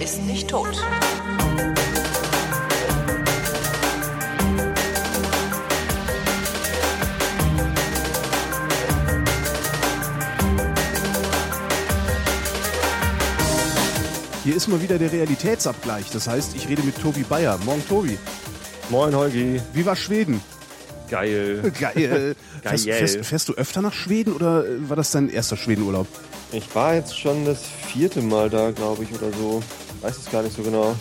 ist nicht tot. Hier ist mal wieder der Realitätsabgleich. Das heißt, ich rede mit Tobi Bayer. Morgen, Tobi. Moin, Holgi. Wie war Schweden? Geil. Geil. Fährst, Geil. fährst, fährst du öfter nach Schweden oder war das dein erster Schwedenurlaub? Ich war jetzt schon das vierte Mal da, glaube ich, oder so. Weiß es gar nicht so genau.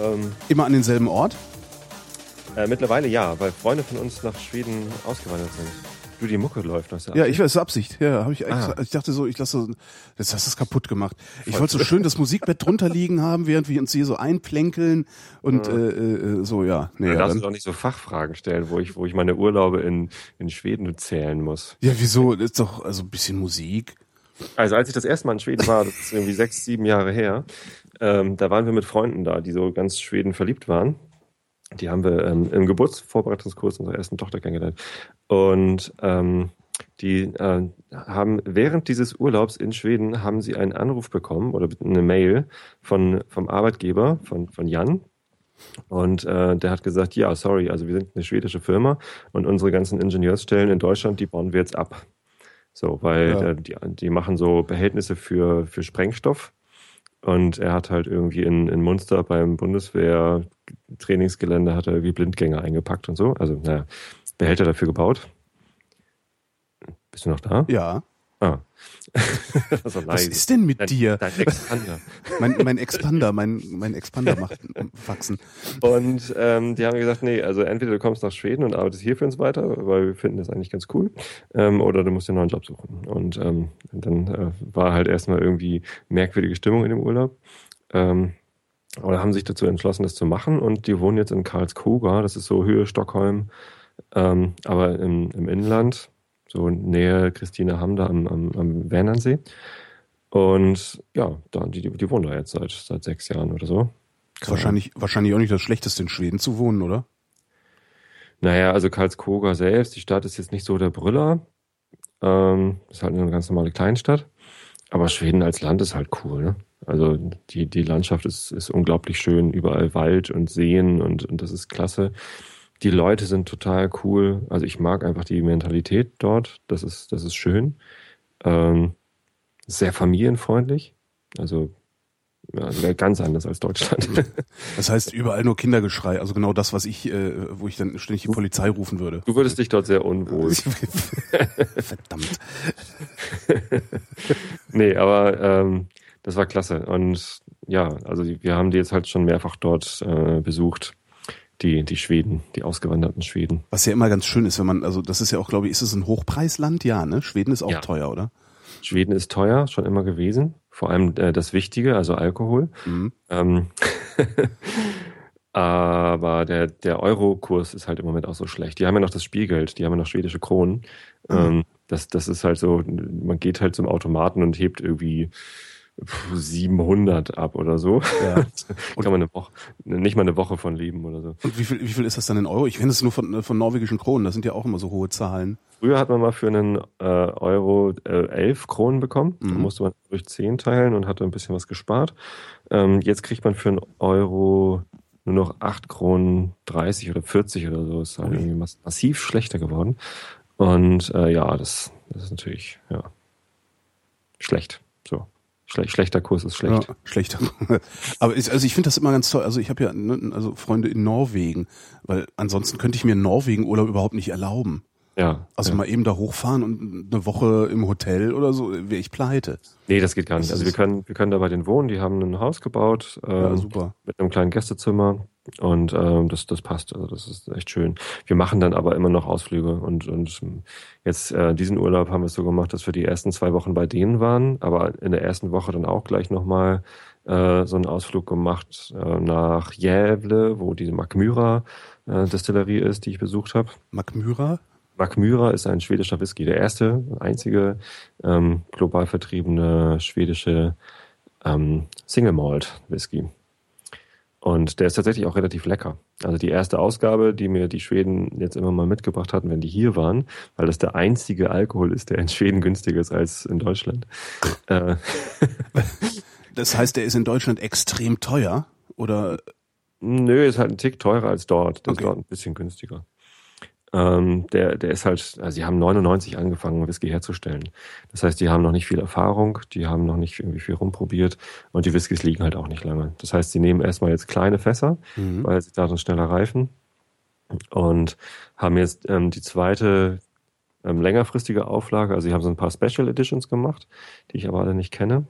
Ähm, Immer an denselben Ort? äh, mittlerweile ja, weil Freunde von uns nach Schweden ausgewandert sind. Du, die Mucke läuft noch. Ja, ich weiß, Absicht. Ja, habe ich. Ah. Ich dachte so, ich lasse. Jetzt hast du es kaputt gemacht. Ich wollte so schön das Musikbett drunter liegen haben, während wir uns hier so einplänkeln und äh, äh, so. Ja, nee, Da ja, darfst du doch nicht so Fachfragen stellen, wo ich, wo ich meine Urlaube in, in Schweden zählen muss. ja, wieso? Das ist doch also ein bisschen Musik. Also als ich das erste Mal in Schweden war, das ist irgendwie sechs, sieben Jahre her, ähm, da waren wir mit Freunden da, die so ganz Schweden verliebt waren. Die haben wir ähm, im Geburtsvorbereitungskurs unserer ersten Tochter kennengelernt. Und ähm, die äh, haben während dieses Urlaubs in Schweden haben sie einen Anruf bekommen oder eine Mail von vom Arbeitgeber von von Jan und äh, der hat gesagt, ja, sorry, also wir sind eine schwedische Firma und unsere ganzen Ingenieursstellen in Deutschland, die bauen wir jetzt ab. So, weil Ja. äh, die, die machen so Behältnisse für, für Sprengstoff. Und er hat halt irgendwie in, in Munster beim Bundeswehr-Trainingsgelände hat er irgendwie Blindgänger eingepackt und so. Also, naja, Behälter dafür gebaut. Bist du noch da? Ja. Ah. Was ist denn mit Dein, dir? dein Expander. Mein, mein Expander, mein, mein Expander macht wachsen. Und ähm, die haben gesagt, nee, also entweder du kommst nach Schweden und arbeitest hier für uns weiter, weil wir finden das eigentlich ganz cool, ähm, oder du musst dir einen neuen Job suchen. Und ähm, dann äh, war halt erstmal irgendwie merkwürdige Stimmung in dem Urlaub. Ähm, oder haben sich dazu entschlossen, das zu machen und die wohnen jetzt in Karlskoga, das ist so Höhe Stockholm, ähm, aber im, im Inland, so nähe Christine Hamda am, am, am Wernernsee. Und ja, da, die, die wohnen da jetzt seit, seit sechs Jahren oder so. Wahrscheinlich, wahrscheinlich auch nicht das Schlechteste in Schweden zu wohnen, oder? Naja, also Karlskoga selbst, die Stadt ist jetzt nicht so der Brüller. Ähm, ist halt eine ganz normale Kleinstadt. Aber Schweden als Land ist halt cool, ne? Also die, die Landschaft ist, ist unglaublich schön, überall Wald und Seen und, und das ist klasse. Die Leute sind total cool. Also ich mag einfach die Mentalität dort. Das ist, das ist schön. Ähm, sehr familienfreundlich. Also ja, ganz anders als Deutschland. Das heißt, überall nur Kindergeschrei. Also genau das, was ich, äh, wo ich dann ständig die Polizei rufen würde. Du würdest dich dort sehr unwohl. Verdammt. Nee, aber ähm, das war klasse. Und ja, also wir haben die jetzt halt schon mehrfach dort äh, besucht. Die, die Schweden, die ausgewanderten Schweden. Was ja immer ganz schön ist, wenn man, also das ist ja auch, glaube ich, ist es ein Hochpreisland? Ja, ne? Schweden ist auch Ja. teuer, oder? Schweden ist teuer, schon immer gewesen. Vor allem äh, das Wichtige, also Alkohol. Mhm. Ähm, aber der, der Euro-Kurs ist halt im Moment auch so schlecht. Die haben ja noch das Spielgeld, die haben ja noch schwedische Kronen. Ähm, das, das ist halt so, man geht halt zum Automaten und hebt irgendwie 700 ab oder so. Ja. Kann man eine Woche, nicht mal eine Woche von leben oder so. Und wie viel, wie viel ist das dann in Euro? Ich kenne es nur von, von norwegischen Kronen. Das sind ja auch immer so hohe Zahlen. Früher hat man mal für einen äh, Euro äh, 11 Kronen bekommen. Da Mhm. musste man durch 10 teilen und hatte ein bisschen was gespart. Ähm, jetzt kriegt man für einen Euro nur noch 8 Kronen 30 oder 40 oder so. Ist halt Ui. irgendwie mass massiv schlechter geworden. Und äh, ja, das, das ist natürlich ja, schlecht. So. Schle schlechter Kurs ist schlecht. Ja, schlechter. Aber ist, also ich finde das immer ganz toll. Also ich habe ja ne, also Freunde in Norwegen, weil ansonsten könnte ich mir Norwegen Urlaub überhaupt nicht erlauben. Ja. Also ja. mal eben da hochfahren und eine Woche im Hotel oder so, wäre ich pleite. Nee, das geht gar nicht. Also wir können, wir können da bei denen wohnen. Die haben ein Haus gebaut. Ja, Ähm, super. mit einem kleinen Gästezimmer und ähm, das, das passt. Also das ist echt schön. Wir machen dann aber immer noch Ausflüge und, und jetzt äh, diesen Urlaub haben wir es so gemacht, dass wir die ersten zwei Wochen bei denen waren, aber in der ersten Woche dann auch gleich nochmal äh, so einen Ausflug gemacht äh, nach Jävle, wo diese Macmyra äh, Destillerie ist, die ich besucht habe. Macmyra? Macmyra ist ein schwedischer Whisky, der erste, einzige ähm, global vertriebene schwedische ähm, Single Malt Whisky. Und der ist tatsächlich auch relativ lecker. Also die erste Ausgabe, die mir die Schweden jetzt immer mal mitgebracht hatten, wenn die hier waren, weil das der einzige Alkohol ist, der in Schweden günstiger ist als in Deutschland. äh, Das heißt, der ist in Deutschland extrem teuer? Oder? Nö, ist halt ein Tick teurer als dort. Der Okay. ist dort ein bisschen günstiger. Ähm, der, der ist halt, also sie haben 99 angefangen, Whisky herzustellen. Das heißt, die haben noch nicht viel Erfahrung, die haben noch nicht irgendwie viel rumprobiert und die Whiskys liegen halt auch nicht lange. Das heißt, sie nehmen erstmal jetzt kleine Fässer, Mhm. weil sie darin schneller reifen und haben jetzt ähm, die zweite ähm, längerfristige Auflage. Also sie haben so ein paar Special Editions gemacht, die ich aber alle nicht kenne.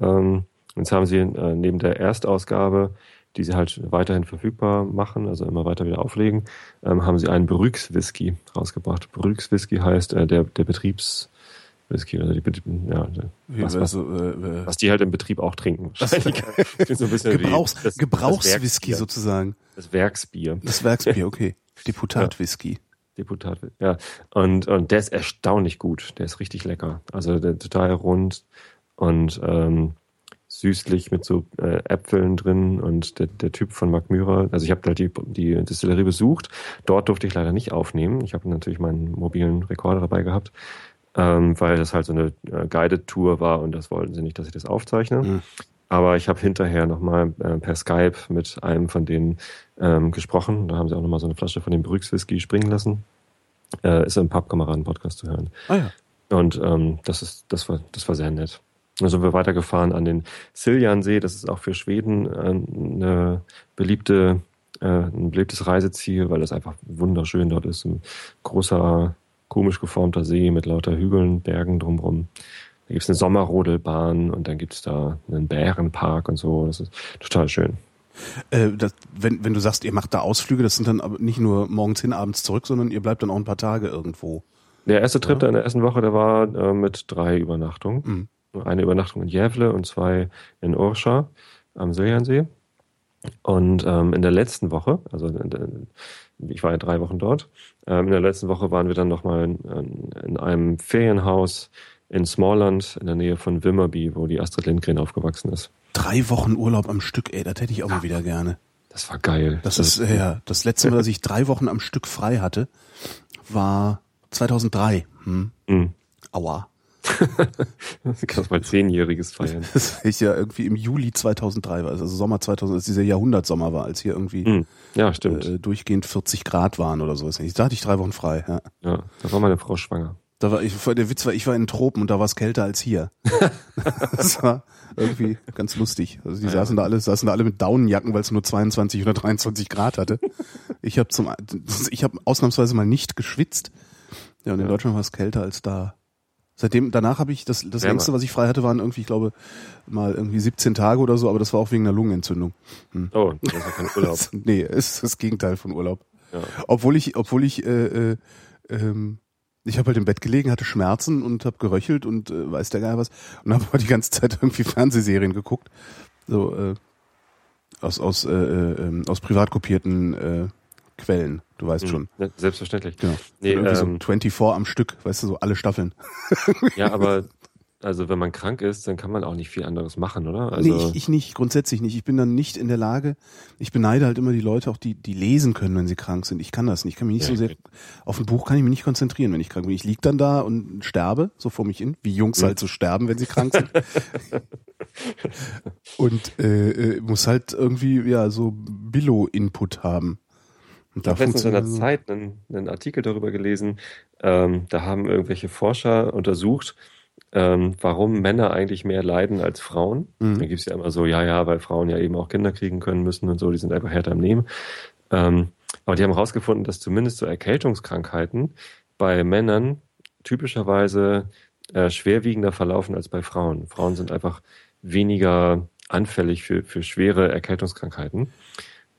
Ähm, jetzt haben sie äh, neben der Erstausgabe, die sie halt weiterhin verfügbar machen, also immer weiter wieder auflegen, ähm, haben sie einen Brüx Whisky rausgebracht. Brüx Whisky heißt äh, der, der Betriebswhisky, also die, ja, was, was, äh, äh, was die halt im Betrieb auch trinken. So wie Gebrauchs, das- Gebrauchswhisky sozusagen. Das Werksbier. Das Werksbier, okay. Deputat-Whisky. Deputat, ja. Und, und der ist erstaunlich gut. Der ist richtig lecker. Also der total rund und ähm, süßlich mit so äh, Äpfeln drin und der, der Typ von Mark Myra, also ich habe halt die, die Distillerie besucht, dort durfte ich leider nicht aufnehmen. Ich habe natürlich meinen mobilen Rekorder dabei gehabt, ähm, weil das halt so eine äh, Guided Tour war und das wollten sie nicht, dass ich das aufzeichne. Mhm. Aber ich habe hinterher nochmal äh, per Skype mit einem von denen ähm, gesprochen. Da haben sie auch nochmal so eine Flasche von dem Brüx Whisky springen lassen. Äh, ist im Pappkameraden-Podcast zu hören. Ah ja. Und ähm, das ist, das war, das war sehr nett. Dann sind wir weitergefahren an den Siljansee. Das ist auch für Schweden äh, eine beliebte, äh, ein beliebtes Reiseziel, weil das einfach wunderschön dort ist. Ein großer, komisch geformter See mit lauter Hügeln, Bergen drumherum. Da gibt's eine Sommerrodelbahn und dann gibt's da einen Bärenpark und so. Das ist total schön. Äh, das, wenn, wenn du sagst, ihr macht da Ausflüge, das sind dann aber nicht nur morgens hin, abends zurück, sondern ihr bleibt dann auch ein paar Tage irgendwo. Der erste Trip Ja. da in der ersten Woche, der war äh, mit drei Übernachtungen. Mhm. Eine Übernachtung in Gävle und zwei in Urscha am Siljansee. Und ähm, in der letzten Woche, also der, ich war ja drei Wochen dort, ähm, in der letzten Woche waren wir dann nochmal in, in einem Ferienhaus in Smallland in der Nähe von Wimmerby, wo die Astrid Lindgren aufgewachsen ist. Drei Wochen Urlaub am Stück, ey, das hätte ich auch mal wieder gerne. Das war geil. Das ist, äh, ja, das letzte Mal, dass ich drei Wochen am Stück frei hatte, war 2003. Hm. Mhm. Aua. Du kannst mal zehnjähriges feiern. Das ich ja irgendwie im Juli 2003 war, also Sommer 2000, als dieser Jahrhundertsommer war, als hier irgendwie Mhm. Ja, stimmt. äh, durchgehend 40 Grad waren oder sowas. Da hatte ich drei Wochen frei. Ja. Ja, da war meine Frau schwanger. Da war ich, der Witz war, ich war in den Tropen und da war es kälter als hier. das war irgendwie ganz lustig. Also die Ja. saßen da alle, saßen da alle mit Daunenjacken, weil es nur 22 oder 23 Grad hatte. Ich habe zum, ich habe ausnahmsweise mal nicht geschwitzt. Ja, und in Ja. Deutschland war es kälter als da. Seitdem, danach habe ich, das, das Wärmer. längste, was ich frei hatte, waren irgendwie, ich glaube, mal irgendwie 17 Tage oder so, aber das war auch wegen einer Lungenentzündung. Oh, das ist ja kein Urlaub. Das, nee, ist das Gegenteil von Urlaub. Ja. Obwohl ich, obwohl ich, äh, äh, ähm, ich habe halt im Bett gelegen, hatte Schmerzen und habe geröchelt und äh, weiß der Geil was und habe die ganze Zeit irgendwie Fernsehserien geguckt, so äh, aus aus äh, äh, ähm, aus privat kopierten äh, Quellen. Du weißt schon. Ja, selbstverständlich. Genau. Nee, irgendwie ähm, so 24 am Stück, weißt du, so alle Staffeln. Ja, aber also wenn man krank ist, dann kann man auch nicht viel anderes machen, oder? Also nee, ich, ich nicht, grundsätzlich nicht. Ich bin dann nicht in der Lage. Ich beneide halt immer die Leute, auch die, die lesen können, wenn sie krank sind. Ich kann das nicht. Ich kann mich nicht Ja, so sehr, auf ein Buch kann ich mich nicht konzentrieren, wenn ich krank bin. Ich lieg dann da und sterbe, so vor mich hin, wie Jungs Mhm. halt so sterben, wenn sie krank sind. und äh, äh, muss halt irgendwie, ja, so Billo-Input haben. Und ich habe letztens in der Zeit einen, einen Artikel darüber gelesen. Ähm, da haben irgendwelche Forscher untersucht, ähm, warum Männer eigentlich mehr leiden als Frauen. Mhm. Da gibt's ja immer so, ja, ja, weil Frauen ja eben auch Kinder kriegen können müssen und so, die sind einfach härter im Nehmen. Ähm, aber die haben herausgefunden, dass zumindest so Erkältungskrankheiten bei Männern typischerweise äh, schwerwiegender verlaufen als bei Frauen. Frauen sind einfach weniger anfällig für, für schwere Erkältungskrankheiten.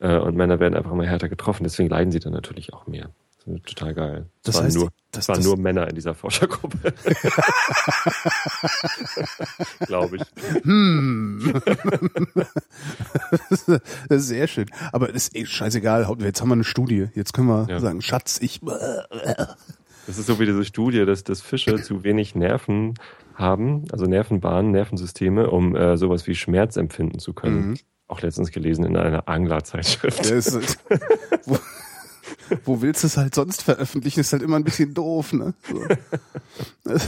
Äh, und Männer werden einfach immer härter getroffen. Deswegen leiden sie dann natürlich auch mehr. Das ist total geil. Das es waren, heißt, nur, das- es waren das- nur Männer in dieser Forschergruppe. Glaube ich. Hm. das ist sehr schön. Aber das ist eh scheißegal. Jetzt haben wir eine Studie. Jetzt können wir Ja. sagen, Schatz, ich. Das ist so wie diese Studie, dass, dass Fische zu wenig Nerven haben, also Nervenbahnen, Nervensysteme, um äh, sowas wie Schmerz empfinden zu können. Mhm. Auch letztens gelesen in einer Anglerzeitschrift. Ja, ist, wo, wo willst du es halt sonst veröffentlichen? Ist halt immer ein bisschen doof, ne? So.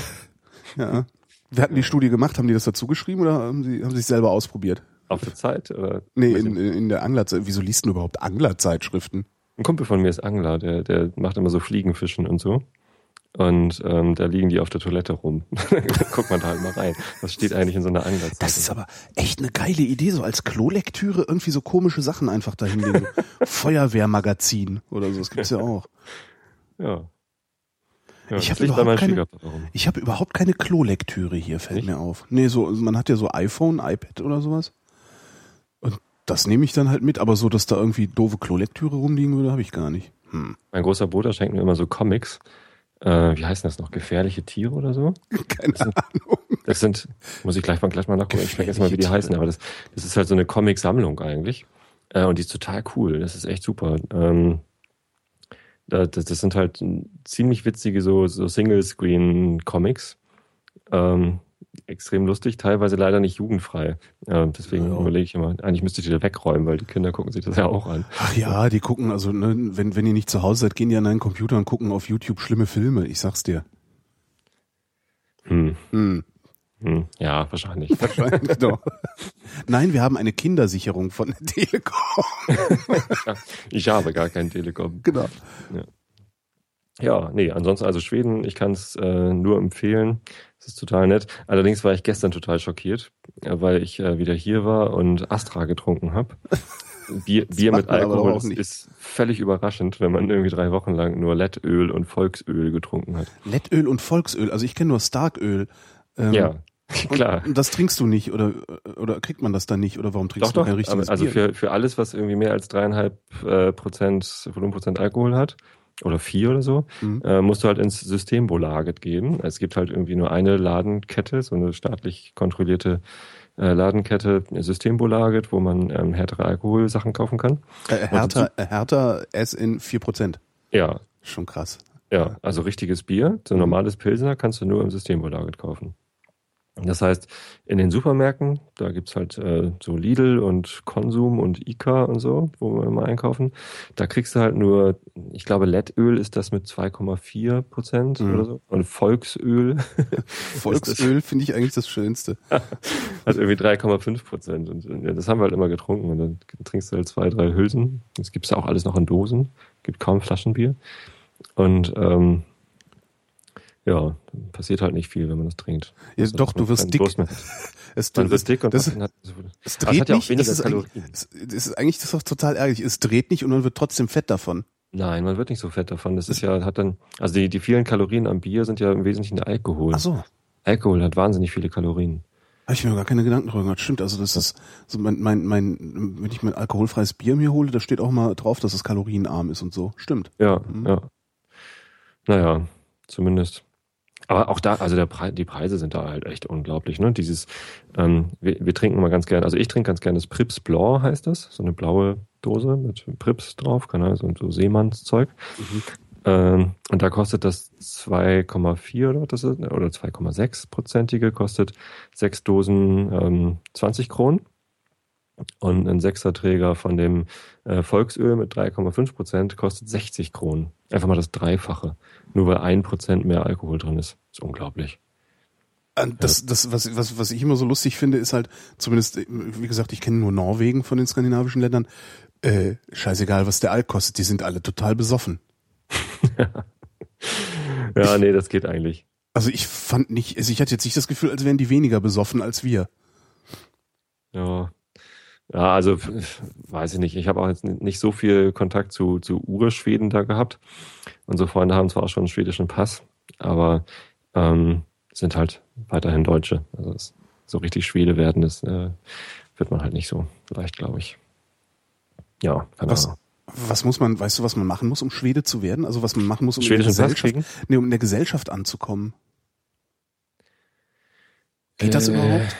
Ja. Wir hatten die Studie gemacht, haben die das dazu geschrieben oder haben sie, haben sie sich selber ausprobiert? Auf der Zeit? Oder? Nee, in, in der Anglerzeit. Wieso liest du überhaupt Anglerzeitschriften? Ein Kumpel von mir ist Angler, der, der macht immer so Fliegenfischen und so. Und ähm, da liegen die auf der Toilette rum. Guckt man da halt mal rein. Was steht eigentlich in so einer Anglerzeit? Das ist aber echt eine geile Idee, so als Klolektüre irgendwie so komische Sachen einfach dahinlegen. Feuerwehrmagazin oder so, das gibt's ja auch. Ja. ja ich habe überhaupt, keine, ich hab überhaupt keine Klolektüre hier, fällt Nicht? mir auf. Nee, so, man hat ja so iPhone, iPad oder sowas. Und das nehme ich dann halt mit, aber so, dass da irgendwie doofe Klolektüre rumliegen würde, habe ich gar nicht. Hm. Mein großer Bruder schenkt mir immer so Comics. Äh, wie heißen das noch? Gefährliche Tiere oder so? Keine Ahnung. Das sind, muss ich gleich mal, gleich mal nachgucken, ich vergesse mal, wie die heißen, aber das, das ist halt so eine Comic-Sammlung eigentlich. Äh, und die ist total cool. Das ist echt super. Ähm, da, das, das sind halt ziemlich witzige so, so Single-Screen-Comics. Ähm, extrem lustig, teilweise leider nicht jugendfrei. Deswegen Ja. überlege ich immer, eigentlich müsste ich die da wegräumen, weil die Kinder gucken sich das ja auch an. Ach ja, die gucken, also ne, wenn, wenn ihr nicht zu Hause seid, gehen die an einen Computer und gucken auf YouTube schlimme Filme, ich sag's dir. Hm, Hm. hm, ja, wahrscheinlich. Wahrscheinlich doch. Nein, wir haben eine Kindersicherung von der Telekom. Ich habe gar keinen Telekom. Genau. Ja, nee, ansonsten, also Schweden, ich kann es äh, nur empfehlen. Es ist total nett. Allerdings war ich gestern total schockiert, äh, weil ich äh, wieder hier war und Astra getrunken habe. Bier, Bier mit Alkohol ist, völlig überraschend, wenn man irgendwie drei Wochen lang nur Lettöl und Volksöl getrunken hat. Lettöl und Volksöl, also ich kenne nur Starköl. Ähm, ja, klar. Und das trinkst du nicht oder oder kriegt man das dann nicht oder warum trinkst Doch, du doch. kein richtiges Aber, also Bier? für, für alles, was irgendwie mehr als dreieinhalb äh, Prozent Volumenprozent Alkohol hat, oder vier oder so, Mhm. äh, musst du halt ins Systembolaget gehen. Es gibt halt irgendwie nur eine Ladenkette, so eine staatlich kontrollierte äh, Ladenkette, Systembolaget, wo man ähm, härtere Alkoholsachen kaufen kann. äh, härter, äh, härter S in 4%. Ja, Schon krass. ja, also richtiges Bier, so ein Mhm. normales Pilsner kannst du nur im Systembolaget kaufen. Das heißt, in den Supermärkten, da gibt's halt äh, so Lidl und Konsum und Ika und so, wo wir immer einkaufen. Da kriegst du halt nur, ich glaube, Lettöl ist das mit 2,4 Prozent Mhm. oder so. Und Volksöl Volksöl finde ich eigentlich das Schönste. hat irgendwie 3,5 Prozent. Und äh, das haben wir halt immer getrunken. Und dann trinkst du halt zwei, drei Hülsen. Das gibt's ja auch alles noch in Dosen. Gibt kaum Flaschenbier. Und ähm, ja, passiert halt nicht viel, wenn man das trinkt. Ja, Also, doch, du wirst dick. Es, Man das, wird dick und das, hat, es dreht hat ja auch nicht. weniger es, ist es, es ist eigentlich das ist doch total ärgerlich. Es dreht nicht und man wird trotzdem fett davon. Nein, man wird nicht so fett davon. Das ist ja, hat dann, also die, die vielen Kalorien am Bier sind ja im Wesentlichen der Alkohol. Ach so. Alkohol hat wahnsinnig viele Kalorien. Habe ich mir gar keine Gedanken drüber gemacht. Stimmt, also das ist so mein, mein, mein, wenn ich mein alkoholfreies Bier mir hole, da steht auch mal drauf, dass es kalorienarm ist und so. Stimmt. Ja, Mhm. ja. Naja, zumindest. Aber auch da, also der Pre die Preise sind da halt echt unglaublich, ne? Dieses, ähm, wir, wir trinken mal ganz gern, also ich trinke ganz gerne das Prips Blanc heißt das, so eine blaue Dose mit Prips drauf, keine Ahnung, so, so Seemannszeug. Mhm. Ähm, und da kostet das 2,4 oder was das ist, oder 2,6 prozentige kostet sechs Dosen ähm, 20 Kronen. Und ein Sechserträger von dem äh, Volksöl mit 3,5 Prozent kostet 60 Kronen. Einfach mal das Dreifache. Nur weil ein Prozent mehr Alkohol drin ist. ist unglaublich. Äh, Das, das, was, was, was ich immer so lustig finde, ist halt, zumindest, äh, wie gesagt, ich kenne nur Norwegen von den skandinavischen Ländern. Äh, scheißegal, was der Alk kostet, die sind alle total besoffen. Ja, nee, das geht eigentlich. Also ich fand nicht, also ich hatte jetzt nicht das Gefühl, als wären die weniger besoffen als wir. Ja. Ja, also weiß ich nicht. Ich habe auch jetzt nicht so viel Kontakt zu, zu Urschweden da gehabt. Unsere Freunde haben zwar auch schon einen schwedischen Pass, aber ähm, sind halt weiterhin Deutsche. Also es, so richtig Schwede werden, das äh, wird man halt nicht so leicht, glaube ich. Ja, keine Was, Ahnung. was muss man, weißt du, was man machen muss, um Schwede zu werden? Also was man machen muss, um in der Gesellschaft, nee, um in der Gesellschaft anzukommen? Geht das Äh, überhaupt?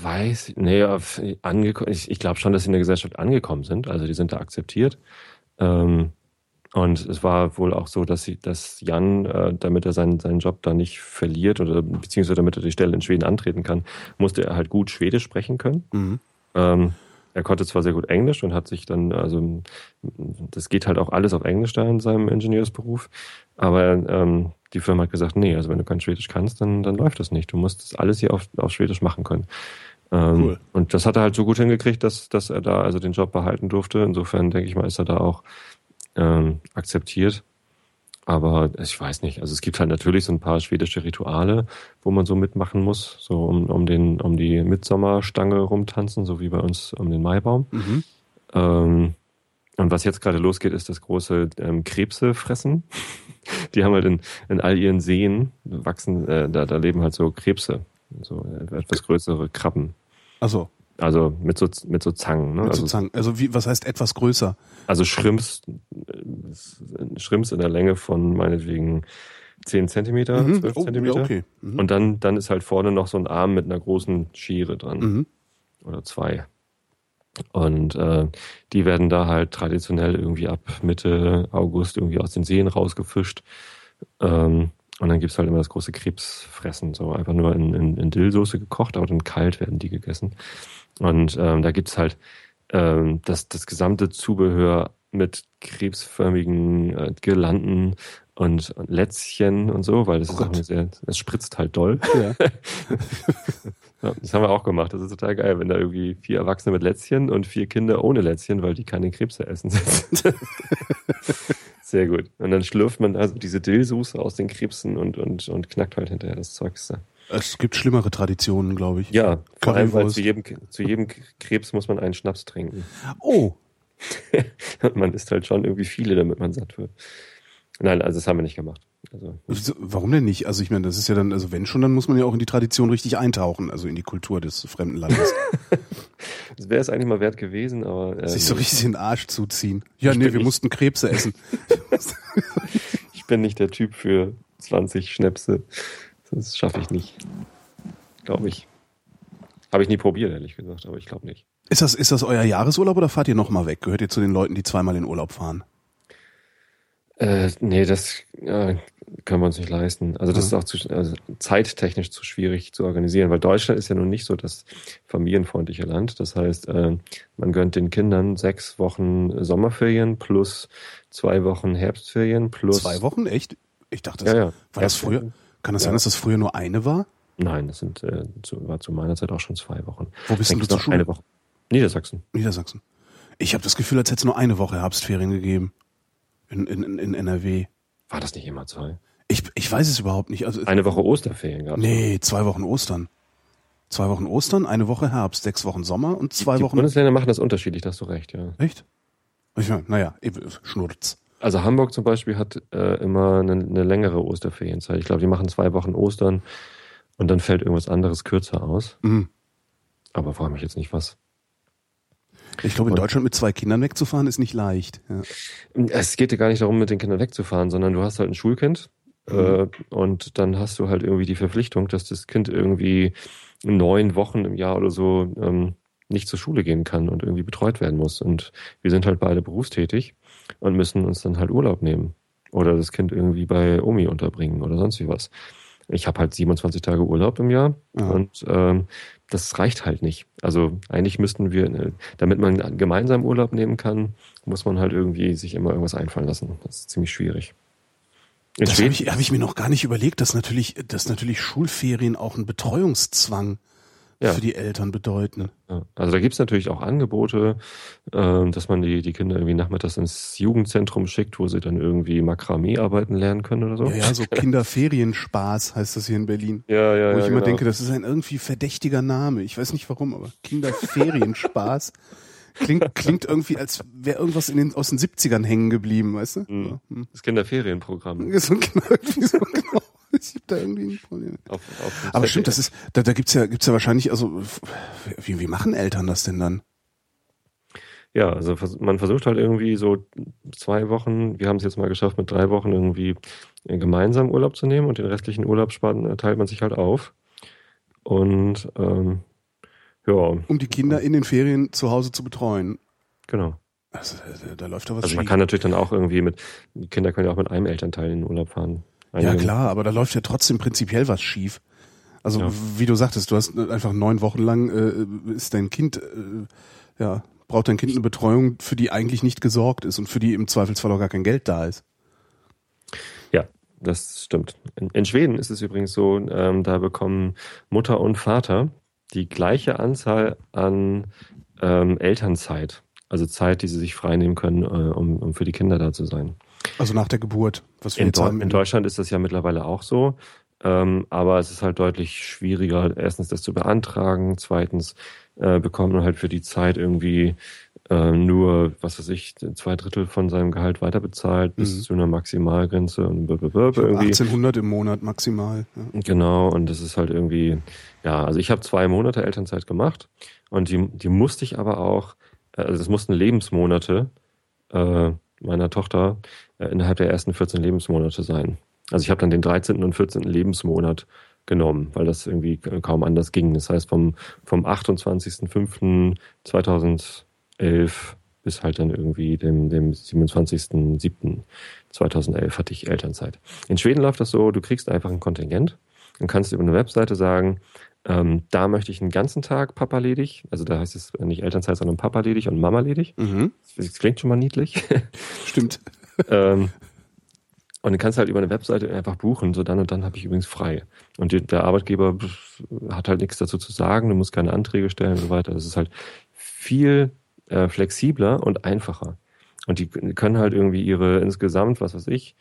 Weiß, ich- nee, auf- angeko- ich, ich glaube schon, dass sie in der Gesellschaft angekommen sind. Also die sind da akzeptiert. Ähm, und es war wohl auch so, dass sie, dass Jan, äh, damit er seinen, seinen Job da nicht verliert oder beziehungsweise damit er die Stelle in Schweden antreten kann, musste er halt gut Schwedisch sprechen können. Mhm. Ähm, er konnte zwar sehr gut Englisch und hat sich dann, also das geht halt auch alles auf Englisch da in seinem Ingenieursberuf. Aber ähm, die Firma hat gesagt, nee, also wenn du kein Schwedisch kannst, dann, dann läuft das nicht. Du musst das alles hier auf, auf Schwedisch machen können. Ähm, cool. Und das hat er halt so gut hingekriegt, dass, dass er da also den Job behalten durfte. Insofern denke ich mal, ist er da auch ähm, akzeptiert. Aber ich weiß nicht. Also es gibt halt natürlich so ein paar schwedische Rituale, wo man so mitmachen muss, so um, um den, um die Mitsommerstange rumtanzen, so wie bei uns um den Maibaum. Mhm. Ähm, und was jetzt gerade losgeht, ist das große ähm, Krebse fressen. Die haben halt in, in all ihren Seen wachsen, äh, da, da leben halt so Krebse, so etwas größere Krabben. Also also mit so, mit so Zangen. Ne? Mit also, so Zangen. Also wie, was heißt etwas größer? Also Schrimps, Schrimps in der Länge von meinetwegen 10 Zentimeter, mhm. 12 oh, Zentimeter. Ja, okay. Mhm. Und dann, dann ist halt vorne noch so ein Arm mit einer großen Schere dran. Mhm. Oder zwei. Und äh, die werden da halt traditionell irgendwie ab Mitte August irgendwie aus den Seen rausgefischt. Ähm, und dann gibt's halt immer das große Krebsfressen, so einfach nur in, in, in Dillsoße gekocht, aber dann kalt werden die gegessen. Und ähm, da gibt's halt ähm, das, das gesamte Zubehör mit krebsförmigen äh, Girlanden und, Lätzchen und so, weil das oh ist auch eine sehr, es spritzt halt doll. Ja. ja. das haben wir auch gemacht. Das ist total geil, wenn da irgendwie vier Erwachsene mit Lätzchen und vier Kinder ohne Lätzchen, weil die keine Krebse essen. Sehr gut. Und dann schlürft man also diese Dillsoße aus den Krebsen und, und, und knackt halt hinterher das Zeugs da. Es gibt schlimmere Traditionen, glaube ich. Ja, vor allem, weil zu jedem, zu jedem Krebs muss man einen Schnaps trinken. Oh. man isst halt schon irgendwie viele, damit man satt wird. Nein, also das haben wir nicht gemacht. Also, Warum denn nicht? Also ich meine, das ist ja dann, also wenn schon, dann muss man ja auch in die Tradition richtig eintauchen, also in die Kultur des fremden Landes. das wäre es eigentlich mal wert gewesen, aber. Äh, Sich so richtig den Arsch zuziehen. Ja, nee, wir nicht. mussten Krebse essen. ich bin nicht der Typ für 20 Schnäpse. Das schaffe ich nicht. Glaube ich. Habe ich nie probiert, ehrlich gesagt, aber ich glaube nicht. Ist das, ist das euer Jahresurlaub oder fahrt ihr nochmal weg? Gehört ihr zu den Leuten, die zweimal in Urlaub fahren? Äh, nee, das äh, können wir uns nicht leisten. Also das mhm. ist auch zu, also zeittechnisch zu schwierig zu organisieren, weil Deutschland ist ja nun nicht so das familienfreundliche Land. Das heißt, äh, man gönnt den Kindern sechs Wochen Sommerferien plus zwei Wochen Herbstferien plus. Zwei Wochen? Echt? Ich dachte, das, ja, ja. war das früher? Kann das ja. sein, dass das früher nur eine war? Nein, das sind, äh, zu, war zu meiner Zeit auch schon zwei Wochen. Wo bist Denkst du zur Schule? Eine Woche. Niedersachsen. Niedersachsen. Ich habe das Gefühl, als hätte es nur eine Woche Herbstferien gegeben. In, in, in NRW. War das nicht immer zwei? Ich, ich weiß es überhaupt nicht. Also, eine Woche Osterferien gab Nee, zwei Wochen Ostern. Zwei Wochen Ostern, eine Woche Herbst, sechs Wochen Sommer und zwei die Wochen. Bundesländer machen das unterschiedlich, da hast du recht, ja. Echt? Ich meine, naja, Schnurz. Also Hamburg zum Beispiel hat äh, immer eine, eine längere Osterferienzeit. Ich glaube, die machen zwei Wochen Ostern und dann fällt irgendwas anderes kürzer aus. Mhm. Aber frage mich jetzt nicht was. Ich glaube, in Deutschland mit zwei Kindern wegzufahren ist nicht leicht. Ja. Es geht ja gar nicht darum, mit den Kindern wegzufahren, sondern du hast halt ein Schulkind mhm. äh, und dann hast du halt irgendwie die Verpflichtung, dass das Kind irgendwie neun Wochen im Jahr oder so ähm, nicht zur Schule gehen kann und irgendwie betreut werden muss. Und wir sind halt beide berufstätig und müssen uns dann halt Urlaub nehmen oder das Kind irgendwie bei Omi unterbringen oder sonst wie was. Ich habe halt 27 Tage Urlaub im Jahr ja. und ähm, das reicht halt nicht. Also eigentlich müssten wir, äh, damit man gemeinsam Urlaub nehmen kann, muss man halt irgendwie sich immer irgendwas einfallen lassen. Das ist ziemlich schwierig. In das habe ich, hab ich mir noch gar nicht überlegt, dass natürlich, dass natürlich Schulferien auch einen Betreuungszwang ja. für die Eltern bedeuten. Ja. Also da gibt's natürlich auch Angebote, äh, dass man die, die Kinder irgendwie nachmittags ins Jugendzentrum schickt, wo sie dann irgendwie Makramee arbeiten lernen können oder so. Ja, ja so Kinderferienspaß heißt das hier in Berlin. Ja, ja, Wo ich ja, immer genau. denke, das ist ein irgendwie verdächtiger Name. Ich weiß nicht warum, aber Kinderferienspaß. Klingt, klingt irgendwie, als wäre irgendwas in den, aus den 70ern hängen geblieben, weißt du? Mhm. Hm. Das Kinderferienprogramm. So, genau, so, genau. Ich hab da irgendwie ein Problem. Auf, auf Aber stimmt, das ist, da, da gibt's ja, gibt's ja wahrscheinlich, also, wie, wie machen Eltern das denn dann? Ja, also man versucht halt irgendwie so zwei Wochen, wir haben es jetzt mal geschafft, mit drei Wochen irgendwie gemeinsam Urlaub zu nehmen und den restlichen Urlaubsspaten äh, teilt man sich halt auf. Und ähm, ja. Um die Kinder in den Ferien zu Hause zu betreuen. Genau. Also, da, da läuft doch was Also man kann natürlich dann auch irgendwie mit, die Kinder können ja auch mit einem Elternteil in den Urlaub fahren. Ja klar, aber da läuft ja trotzdem prinzipiell was schief. Also ja. wie du sagtest, du hast einfach neun Wochen lang äh, ist dein Kind, äh, ja, braucht dein Kind eine Betreuung, für die eigentlich nicht gesorgt ist und für die im Zweifelsfall auch gar kein Geld da ist. Ja, Das stimmt. In, in Schweden ist es übrigens so, ähm, da bekommen Mutter und Vater die gleiche Anzahl an ähm, Elternzeit. Also Zeit, die sie sich freinehmen können, äh, um, um für die Kinder da zu sein. Also nach der Geburt. Was wir in, jetzt haben. in Deutschland ist das ja mittlerweile auch so. Ähm, aber es ist halt deutlich schwieriger, erstens das zu beantragen, zweitens äh, bekommt man halt für die Zeit irgendwie äh, nur, was weiß ich, zwei Drittel von seinem Gehalt weiterbezahlt bis mhm. zu einer Maximalgrenze und irgendwie. 1800 im Monat maximal. Ja. Genau, und das ist halt irgendwie, ja, also ich habe zwei Monate Elternzeit gemacht und die, die musste ich aber auch, äh, also es mussten Lebensmonate äh, meiner Tochter äh, innerhalb der ersten 14 Lebensmonate sein. Also ich habe dann den 13. und 14. Lebensmonat genommen, weil das irgendwie kaum anders ging. Das heißt, vom, vom 28.05.2011 bis halt dann irgendwie dem, dem 27.07.2011 hatte ich Elternzeit. In Schweden läuft das so, du kriegst einfach ein Kontingent und kannst über eine Webseite sagen, ähm, da möchte ich einen ganzen Tag Papa ledig. Also da heißt es nicht Elternzeit, sondern Papa ledig und Mama ledig. Mhm. Das klingt schon mal niedlich. Stimmt. Ähm, und du kannst halt über eine Webseite einfach buchen, so dann und dann habe ich übrigens frei. Und die, der Arbeitgeber hat halt nichts dazu zu sagen, du musst keine Anträge stellen und so weiter. Das ist halt viel äh, flexibler und einfacher. Und die können halt irgendwie ihre insgesamt, was weiß ich,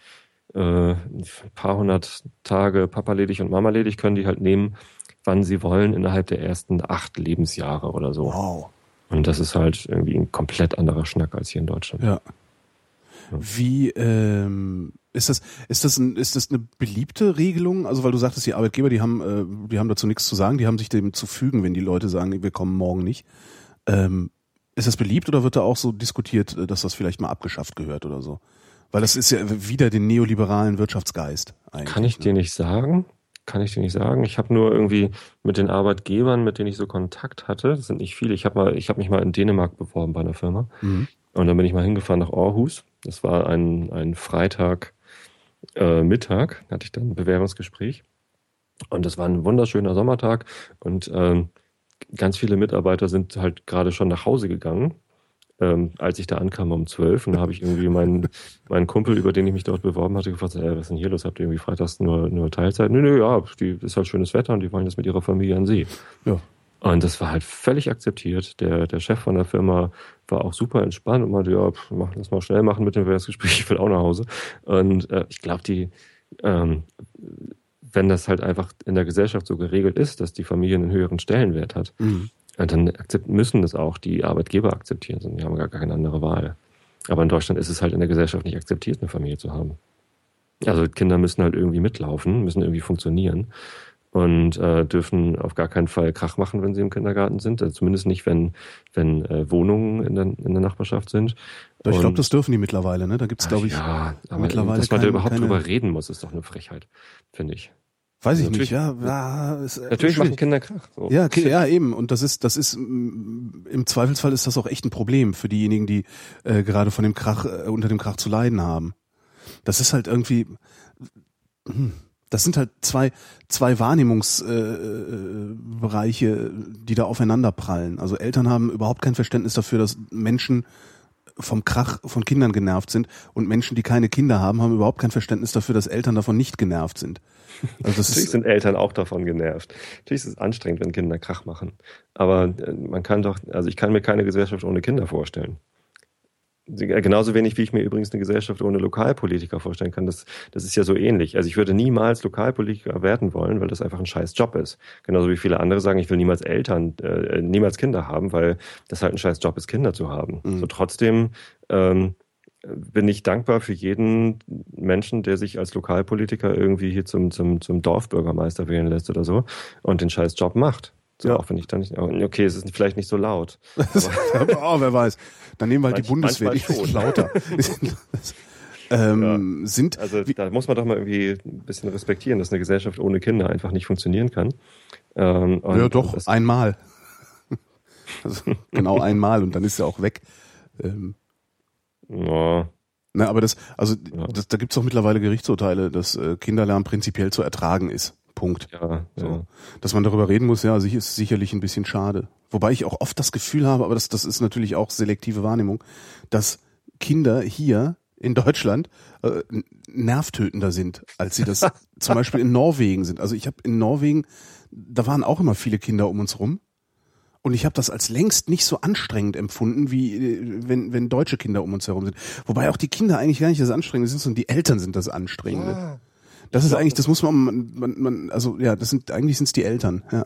äh, ein paar hundert Tage Papa ledig und Mama ledig können die halt nehmen, wann sie wollen, innerhalb der ersten acht Lebensjahre oder so. Wow. Und das ist halt irgendwie ein komplett anderer Schnack als hier in Deutschland. Ja. Wie ähm, ist das? Ist das ein, ist das eine beliebte Regelung? Also weil du sagtest, die Arbeitgeber, die haben, äh, die haben dazu nichts zu sagen, die haben sich dem zu fügen, wenn die Leute sagen, wir kommen morgen nicht. Ähm, ist das beliebt oder wird da auch so diskutiert, äh, dass das vielleicht mal abgeschafft gehört oder so? Weil das ist ja wieder den neoliberalen Wirtschaftsgeist. Eigentlich, Kann ich ne? dir nicht sagen. Kann ich dir nicht sagen. Ich habe nur irgendwie mit den Arbeitgebern, mit denen ich so Kontakt hatte, das sind nicht viele. Ich habe mal, ich habe mich mal in Dänemark beworben bei einer Firma. Mhm. Und dann bin ich mal hingefahren nach Aarhus. Das war ein, ein Freitag äh, hatte ich dann ein Bewerbungsgespräch. Und das war ein wunderschöner Sommertag. Und ähm, ganz viele Mitarbeiter sind halt gerade schon nach Hause gegangen, ähm, als ich da ankam um zwölf. Und da habe ich irgendwie meinen, meinen Kumpel, über den ich mich dort beworben hatte, gefragt, äh, was ist denn hier los? Habt ihr irgendwie freitags nur, nur Teilzeit? Nö, nö, ja, die ist halt schönes Wetter und die wollen das mit ihrer Familie an See. Ja. Und das war halt völlig akzeptiert. Der, der Chef von der Firma war auch super entspannt und meinte, ja, mach das mal schnell machen mit dem Bewerbungsgespräch, ich will auch nach Hause. Und äh, ich glaube, die, ähm, wenn das halt einfach in der Gesellschaft so geregelt ist, dass die Familie einen höheren Stellenwert hat, mhm. dann müssen das auch die Arbeitgeber akzeptieren, sondern die haben gar keine andere Wahl. Aber in Deutschland ist es halt in der Gesellschaft nicht akzeptiert, eine Familie zu haben. Also Kinder müssen halt irgendwie mitlaufen, müssen irgendwie funktionieren und äh, dürfen auf gar keinen Fall Krach machen, wenn sie im Kindergarten sind. Also zumindest nicht, wenn, wenn äh, Wohnungen in der, in der Nachbarschaft sind. Ich glaube, das dürfen die mittlerweile, ne? Da gibt's, glaube ich, ja, aber mittlerweile. Dass man kein, da überhaupt keine... drüber reden muss, ist doch eine Frechheit, finde ich. Weiß ich nicht, ja. ja ist, äh, natürlich machen Kinder Krach. So. Ja, ja, eben. Und das ist, das ist im Zweifelsfall ist das auch echt ein Problem für diejenigen, die äh, gerade von dem Krach, äh, unter dem Krach zu leiden haben. Das ist halt irgendwie. Hm das sind halt zwei, zwei Wahrnehmungsbereiche, äh, äh die da aufeinander prallen. Also Eltern haben überhaupt kein Verständnis dafür, dass Menschen vom Krach von Kindern genervt sind und Menschen, die keine Kinder haben, haben überhaupt kein Verständnis dafür, dass Eltern davon nicht genervt sind. Also das Natürlich sind Eltern auch davon genervt. Natürlich ist es anstrengend, wenn Kinder Krach machen. Aber äh, man kann doch, also ich kann mir keine Gesellschaft ohne Kinder vorstellen. Genauso wenig, wie ich mir übrigens eine Gesellschaft ohne Lokalpolitiker vorstellen kann. Das, das ist ja so ähnlich. Also ich würde niemals Lokalpolitiker werden wollen, weil das einfach ein scheiß Job ist. Genauso wie viele andere sagen, ich will niemals Eltern, äh, niemals Kinder haben, weil das halt ein scheiß Job ist, Kinder zu haben. Mhm. So trotzdem ähm, bin ich dankbar für jeden Menschen, der sich als Lokalpolitiker irgendwie hier zum, zum, zum Dorfbürgermeister wählen lässt oder so und den scheiß Job macht. So, ja. Auch wenn ich da nicht. Okay, es ist vielleicht nicht so laut. oh, wer weiß. Dann nehmen wir halt Manch, die Bundeswehr, die ist lauter. ähm, ja. sind, also da muss man doch mal irgendwie ein bisschen respektieren, dass eine Gesellschaft ohne Kinder einfach nicht funktionieren kann. Ähm, ja, doch, einmal. also, genau einmal und dann ist er auch weg. Ähm, ja. Na, aber das, also ja. das, da gibt's doch mittlerweile Gerichtsurteile, dass äh, Kinderlärm prinzipiell zu ertragen ist. Punkt. Ja, so. ja. Dass man darüber reden muss, ja, ist sicherlich ein bisschen schade. Wobei ich auch oft das Gefühl habe, aber das, das ist natürlich auch selektive Wahrnehmung, dass Kinder hier in Deutschland äh, nervtötender sind, als sie das zum Beispiel in Norwegen sind. Also ich habe in Norwegen, da waren auch immer viele Kinder um uns rum. Und ich habe das als längst nicht so anstrengend empfunden, wie äh, wenn, wenn deutsche Kinder um uns herum sind. Wobei auch die Kinder eigentlich gar nicht das Anstrengende sind, sondern die Eltern sind das Anstrengende. Ja, das ist eigentlich, das muss man, man, man, also ja, das sind eigentlich sind es die Eltern. Ja.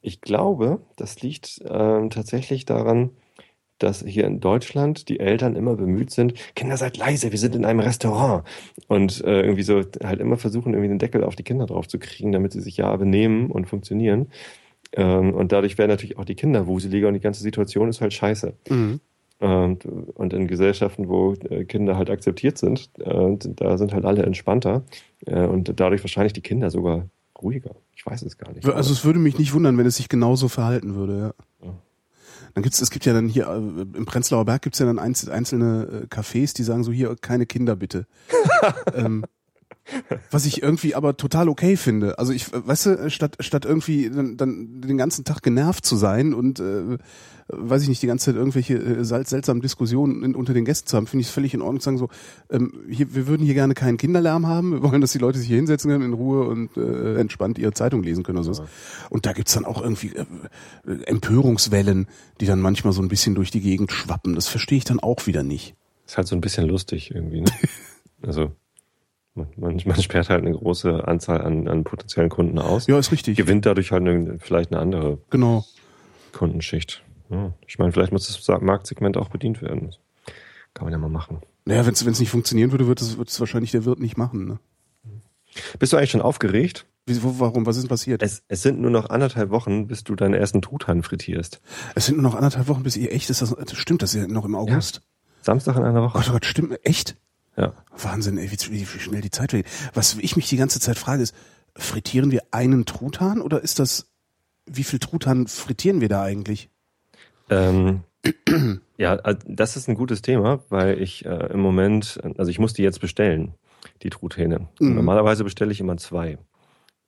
Ich glaube, das liegt ähm, tatsächlich daran, dass hier in Deutschland die Eltern immer bemüht sind, Kinder seid leise, wir sind in einem Restaurant. Und äh, irgendwie so halt immer versuchen, irgendwie den Deckel auf die Kinder drauf zu kriegen, damit sie sich ja benehmen und funktionieren. Ähm, und dadurch werden natürlich auch die Kinder wuseliger und die ganze Situation ist halt scheiße. Mhm. Und, und in Gesellschaften, wo äh, Kinder halt akzeptiert sind, äh, da sind halt alle entspannter äh, und dadurch wahrscheinlich die Kinder sogar ruhiger. Ich weiß es gar nicht. Also es würde mich nicht wundern, wenn es sich genauso verhalten würde, ja. ja. Dann gibt's, es gibt ja dann hier im Prenzlauer Berg gibt's ja dann einzelne Cafés, die sagen so hier keine Kinder bitte. ähm, was ich irgendwie aber total okay finde. Also ich, weißt du, statt statt irgendwie dann, dann den ganzen Tag genervt zu sein und äh, weiß ich nicht, die ganze Zeit irgendwelche äh, seltsamen Diskussionen in, unter den Gästen zu haben, finde ich es völlig in Ordnung zu sagen so, ähm, hier, wir würden hier gerne keinen Kinderlärm haben, wir wollen, dass die Leute sich hier hinsetzen können in Ruhe und äh, entspannt ihre Zeitung lesen können oder so. Ja. Und da gibt's dann auch irgendwie äh, Empörungswellen, die dann manchmal so ein bisschen durch die Gegend schwappen. Das verstehe ich dann auch wieder nicht. Ist halt so ein bisschen lustig irgendwie, ne? also man, man, sperrt halt eine große Anzahl an, an potenziellen Kunden aus. Ja, ist richtig. Gewinnt dadurch halt eine, vielleicht eine andere genau. Kundenschicht. Ja, ich meine, vielleicht muss das Marktsegment auch bedient werden. Kann man ja mal machen. Naja, wenn es nicht funktionieren würde, wird es wahrscheinlich der Wirt nicht machen. Ne? Bist du eigentlich schon aufgeregt? Wieso, warum? Was ist denn passiert? Es, es sind nur noch anderthalb Wochen, bis du deinen ersten Truthahn frittierst. Es sind nur noch anderthalb Wochen, bis ihr echt ist. Das, das stimmt, das ist ja noch im August. Ja. Samstag in einer Woche. Ach Gott, stimmt, echt? Ja. Wahnsinn, ey, wie, wie schnell die Zeit vergeht. Was ich mich die ganze Zeit frage, ist, frittieren wir einen Truthahn oder ist das, wie viel Truthahn frittieren wir da eigentlich? Ähm, ja, äh, das ist ein gutes Thema, weil ich äh, im Moment, also ich muss die jetzt bestellen, die Truthähne. Mhm. Normalerweise bestelle ich immer zwei.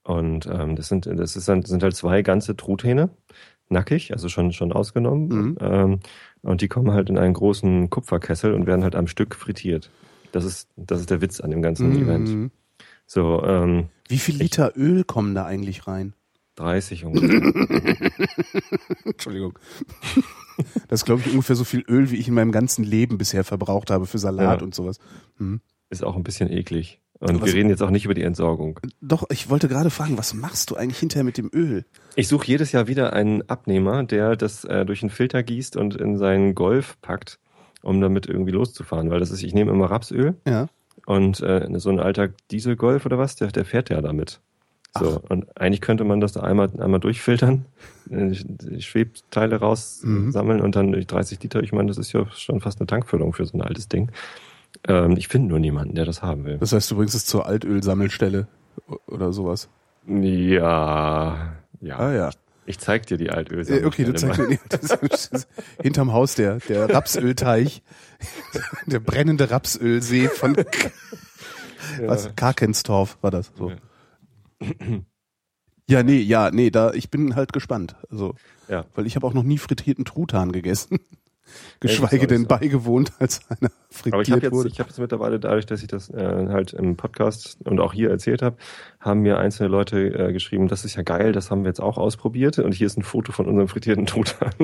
Und ähm, das sind das ist, sind halt zwei ganze Truthähne, nackig, also schon schon ausgenommen. Mhm. Ähm, und die kommen halt in einen großen Kupferkessel und werden halt am Stück frittiert. Das ist, das ist der Witz an dem ganzen mhm. Event. So, ähm, Wie viel Liter ich, Öl kommen da eigentlich rein? 30 ungefähr. Entschuldigung. Das ist, glaube ich, ungefähr so viel Öl, wie ich in meinem ganzen Leben bisher verbraucht habe für Salat ja. und sowas. Mhm. Ist auch ein bisschen eklig. Und was, wir reden jetzt auch nicht über die Entsorgung. Doch, ich wollte gerade fragen, was machst du eigentlich hinterher mit dem Öl? Ich suche jedes Jahr wieder einen Abnehmer, der das äh, durch einen Filter gießt und in seinen Golf packt um damit irgendwie loszufahren, weil das ist, ich nehme immer Rapsöl. Ja. Und äh, so ein alter Dieselgolf oder was, der, der fährt ja damit. So, Ach. und eigentlich könnte man das da einmal, einmal durchfiltern, äh, Schwebteile raussammeln mhm. und dann durch 30 Liter. Ich meine, das ist ja schon fast eine Tankfüllung für so ein altes Ding. Ähm, ich finde nur niemanden, der das haben will. Das heißt, du bringst es zur Altölsammelstelle oder sowas? Ja, ja. Ah, ja. Ich zeig dir die Altöl. Okay, du zeigst mir die, hinterm Haus der, der Rapsölteich, der brennende Rapsölsee von ja. was Karkenstorf war das so. Ja. ja, nee, ja, nee, da ich bin halt gespannt. Also, ja. weil ich habe auch noch nie frittierten Truthahn gegessen geschweige denn beigewohnt, als einer frittiert Aber ich habe jetzt, ich habe jetzt mittlerweile dadurch, dass ich das äh, halt im Podcast und auch hier erzählt habe, haben mir einzelne Leute äh, geschrieben, das ist ja geil, das haben wir jetzt auch ausprobiert und hier ist ein Foto von unserem frittierten Truthahn.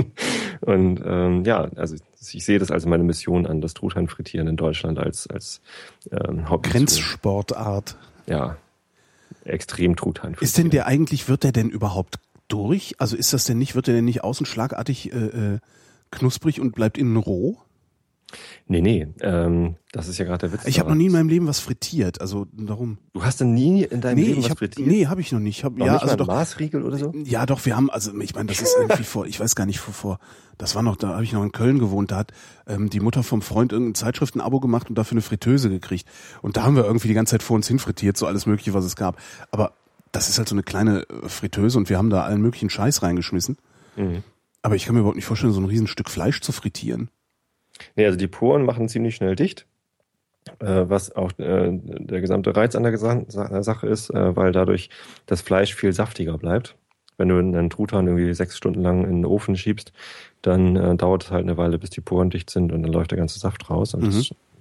und ähm, ja, also ich sehe das als meine Mission an, das Truthahn frittieren in Deutschland als als ähm, Hobby. Grenzsportart. Ja, extrem Truthahn. Ist denn der eigentlich, wird der denn überhaupt durch? Also ist das denn nicht, wird der denn nicht außen schlagartig äh, äh knusprig und bleibt innen roh? Nee, nee, ähm, das ist ja gerade der Witz. Ich habe noch nie in meinem Leben was frittiert, also darum. Du hast dann nie in deinem nee, Leben was hab, frittiert? Nee, habe ich noch nicht. Hab, noch ja, nicht also doch Maßriegel oder so? Ja, doch, wir haben also ich meine, das ist irgendwie vor, ich weiß gar nicht vor vor das war noch da habe ich noch in Köln gewohnt, da hat ähm, die Mutter vom Freund irgendein Zeitschriftenabo gemacht und dafür eine Fritteuse gekriegt und da haben wir irgendwie die ganze Zeit vor uns hin frittiert, so alles mögliche, was es gab. Aber das ist halt so eine kleine äh, Fritteuse und wir haben da allen möglichen Scheiß reingeschmissen. Mhm. Aber ich kann mir überhaupt nicht vorstellen, so ein Riesenstück Fleisch zu frittieren. Nee, also die Poren machen ziemlich schnell dicht, äh, was auch äh, der gesamte Reiz an der Sache ist, äh, weil dadurch das Fleisch viel saftiger bleibt. Wenn du einen Truthahn irgendwie sechs Stunden lang in den Ofen schiebst, dann äh, dauert es halt eine Weile, bis die Poren dicht sind und dann läuft der ganze Saft raus. Und mhm.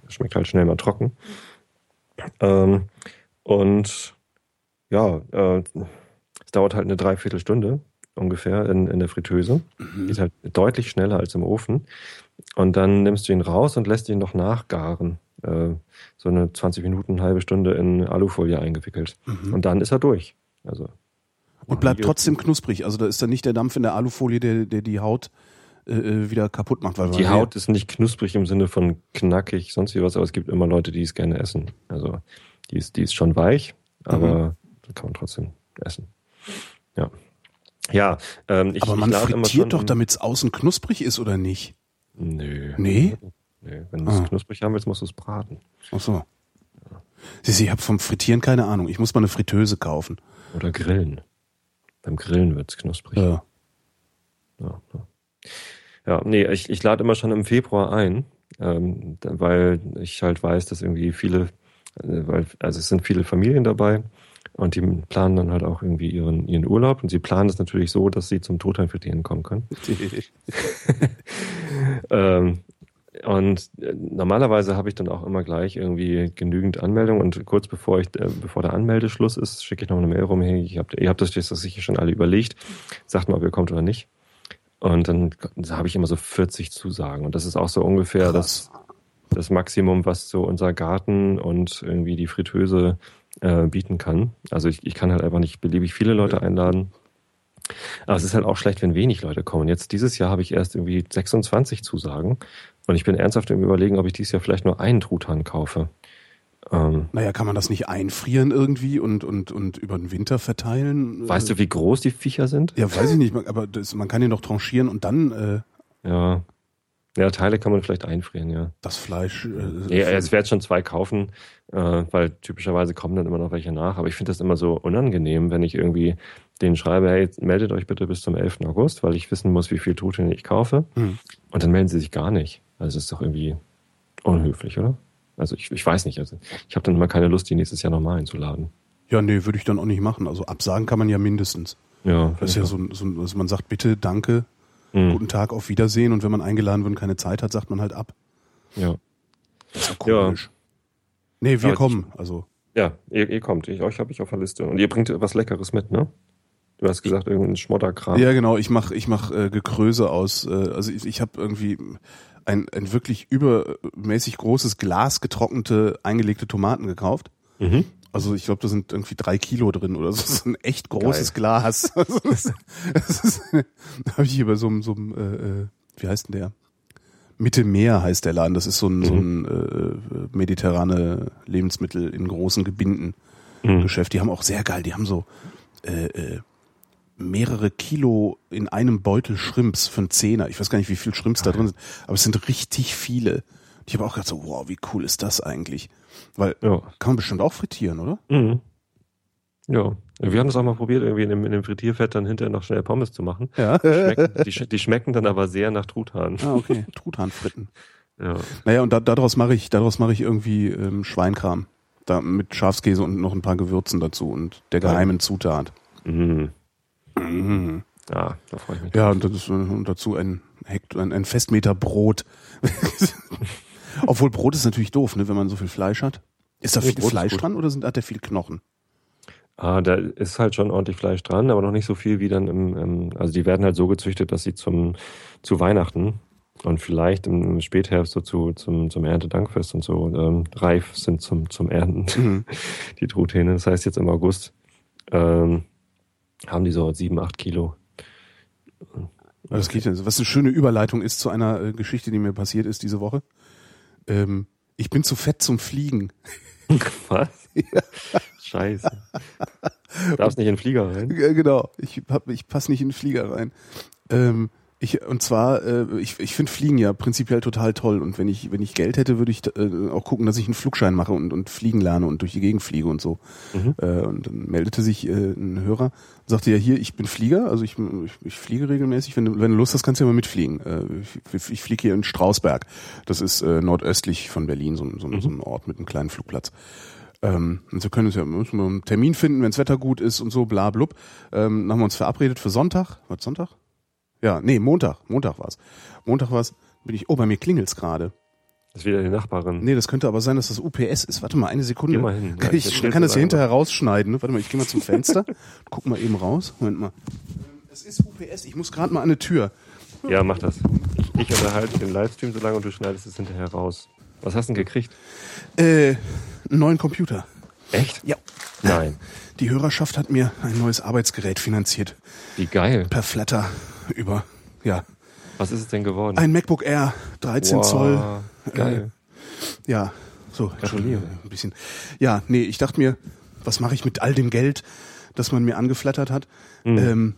das schmeckt halt schnell mal trocken. Ähm, und ja, äh, es dauert halt eine Dreiviertelstunde ungefähr in, in der Fritteuse. Mhm. Geht halt deutlich schneller als im Ofen. Und dann nimmst du ihn raus und lässt ihn noch nachgaren. Äh, so eine 20 Minuten, eine halbe Stunde in Alufolie eingewickelt. Mhm. Und dann ist er durch. Also, und bleibt trotzdem knusprig. Also da ist dann nicht der Dampf in der Alufolie, der, der die Haut äh, äh wieder kaputt macht. Weil die Haut ist nicht knusprig im Sinne von knackig, sonst wie was, aber es gibt immer Leute, die es gerne essen. Also die ist, die ist schon weich, aber mhm. kann man trotzdem essen. Ja. Ja, ähm, ich, Aber man ich frittiert doch, damit es außen knusprig ist, oder nicht? Nö. Nee? Nee, wenn du es ah. knusprig haben willst, musst du es braten. Ach so. Ja. Siehst du, ich habe vom Frittieren keine Ahnung. Ich muss mal eine Fritteuse kaufen. Oder grillen. Beim Grillen wird es knusprig. Ja. Ja, ja. ja nee, ich, ich lade immer schon im Februar ein, ähm, weil ich halt weiß, dass irgendwie viele, äh, weil, also es sind viele Familien dabei und die planen dann halt auch irgendwie ihren, ihren Urlaub. Und sie planen das natürlich so, dass sie zum Toteinfrittieren kommen können. ähm, und äh, normalerweise habe ich dann auch immer gleich irgendwie genügend Anmeldungen und kurz bevor ich, äh, bevor der Anmeldeschluss ist, schicke ich noch eine Mail rum, hey, ich hab, ihr habt das jetzt sicher schon alle überlegt, sagt mal, ob ihr kommt oder nicht. Und dann habe ich immer so 40 Zusagen. Und das ist auch so ungefähr das, das Maximum, was so unser Garten und irgendwie die Fritteuse äh, bieten kann. Also ich, ich kann halt einfach nicht beliebig viele Leute einladen. Aber es ist halt auch schlecht, wenn wenig Leute kommen. Jetzt dieses Jahr habe ich erst irgendwie 26 Zusagen und ich bin ernsthaft im Überlegen, ob ich dieses Jahr vielleicht nur einen Truthahn kaufe. Ähm, naja, kann man das nicht einfrieren irgendwie und, und, und über den Winter verteilen? Weißt du, wie groß die Viecher sind? Ja, weiß ich nicht, aber das, man kann den doch tranchieren und dann. Äh, ja. Ja, Teile kann man vielleicht einfrieren, ja. Das Fleisch. Äh, ja, es werde schon zwei kaufen, äh, weil typischerweise kommen dann immer noch welche nach. Aber ich finde das immer so unangenehm, wenn ich irgendwie denen schreibe, hey, meldet euch bitte bis zum 11. August, weil ich wissen muss, wie viel Truthahn ich kaufe. Mhm. Und dann melden sie sich gar nicht. Also das ist doch irgendwie unhöflich, oder? Also ich, ich weiß nicht. Also ich habe dann immer keine Lust, die nächstes Jahr nochmal einzuladen. Ja, nee, würde ich dann auch nicht machen. Also absagen kann man ja mindestens. Ja. Das ist ja so, so also man sagt bitte, danke, mhm. guten Tag, auf Wiedersehen und wenn man eingeladen wird und keine Zeit hat, sagt man halt ab. Ja. Das ist ja komisch. Ja. Nee, wir Aber kommen, also. Ja, ihr, ihr kommt. Ich, euch habe ich auf der Liste. Und ihr bringt was Leckeres mit, ne? Du hast gesagt, irgendein Schmodderkram. Ja, genau. Ich mache ich mach, äh, Gekröse aus. Äh, also ich, ich habe irgendwie ein, ein wirklich übermäßig großes Glas getrocknete, eingelegte Tomaten gekauft. Mhm. Also ich glaube, da sind irgendwie drei Kilo drin oder so. Das ist ein echt großes Geil. Glas. Also das, das ist, da habe ich hier bei so einem, so einem äh, äh, wie heißt denn der? Mittelmeer heißt der Laden. Das ist so ein, mhm. so ein äh, mediterrane Lebensmittel in großen Gebinden mhm. Geschäft. Die haben auch sehr geil, die haben so äh, äh, mehrere Kilo in einem Beutel Shrimps für einen Zehner. Ich weiß gar nicht, wie viel Shrimps da drin sind, aber es sind richtig viele. Ich habe auch gedacht so, wow, wie cool ist das eigentlich? Weil ja. kann man bestimmt auch frittieren, oder? Mhm. Ja, wir haben das auch mal probiert, irgendwie in dem, in dem Frittierfett dann hinterher noch schnell Pommes zu machen. Ja. Die schmecken, die, die schmecken dann aber sehr nach Truthahn. Ah, okay. Truthahnfritten. Ja. Naja, und da, daraus mache ich, daraus mache ich irgendwie ähm, Schweinkram. Da mit Schafskäse und noch ein paar Gewürzen dazu und der geheimen Zutat. Mhm. Mhm. Ja, da freue ich mich. Ja, und, das, und dazu ein, ein, ein Festmeter Brot. Obwohl Brot ist natürlich doof, ne, wenn man so viel Fleisch hat. Ist da viel Brot Fleisch dran oder sind, hat der viel Knochen? Ah, da ist halt schon ordentlich Fleisch dran, aber noch nicht so viel wie dann im, im also die werden halt so gezüchtet, dass sie zum zu Weihnachten und vielleicht im Spätherbst so zu, zum, zum Erntedankfest und so ähm, reif sind zum, zum Ernten, mhm. die Truthähne. Das heißt jetzt im August ähm, haben die so sieben, acht Kilo. Das geht ja. Was eine schöne Überleitung ist zu einer äh, Geschichte, die mir passiert ist diese Woche. Ähm, ich bin zu fett zum Fliegen. Was? Ja. Scheiße. Du darfst nicht in den Flieger rein. Genau, ich, hab, ich passe nicht in den Flieger rein. Ähm, ich, und zwar, äh, ich, ich finde Fliegen ja prinzipiell total toll. Und wenn ich, wenn ich Geld hätte, würde ich äh, auch gucken, dass ich einen Flugschein mache und, und fliegen lerne und durch die Gegend fliege und so. Mhm. Äh, und dann meldete sich äh, ein Hörer und sagte ja hier, ich bin Flieger, also ich, ich, ich fliege regelmäßig. Wenn du, wenn du Lust hast, kannst du ja mal mitfliegen. Äh, ich, ich fliege hier in Strausberg. Das ist äh, nordöstlich von Berlin, so, so, mhm. so ein Ort mit einem kleinen Flugplatz. Ähm, und wir können uns ja müssen wir einen Termin finden, wenns Wetter gut ist und so, bla blub. Ähm, dann haben wir uns verabredet für Sonntag. Was Sonntag? Ja, nee, Montag. Montag war's. Montag war's. Bin ich. Oh, bei mir klingelt's gerade. Das ist wieder die Nachbarin. Nee, das könnte aber sein, dass das UPS ist. Warte mal, eine Sekunde. Geh mal hin. Kann ich ich, kann das hier hinterher rausschneiden. Ne? Warte mal, ich gehe mal zum Fenster. Guck mal eben raus. Moment mal. Es ist UPS. Ich muss gerade mal an eine Tür. Ja, mach das. Ich unterhalte den Livestream so lange und du schneidest es hinterher raus. Was hast du denn gekriegt? Äh, einen neuen Computer. Echt? Ja. Nein. Die Hörerschaft hat mir ein neues Arbeitsgerät finanziert. Wie geil. Per Flatter über, ja. Was ist es denn geworden? Ein MacBook Air, 13 Wow, Zoll. Geil. Ja, so. Gratuliere. Ein bisschen. Ja, nee, ich dachte mir, was mache ich mit all dem Geld, das man mir angeflattert hat? Mhm. Ähm,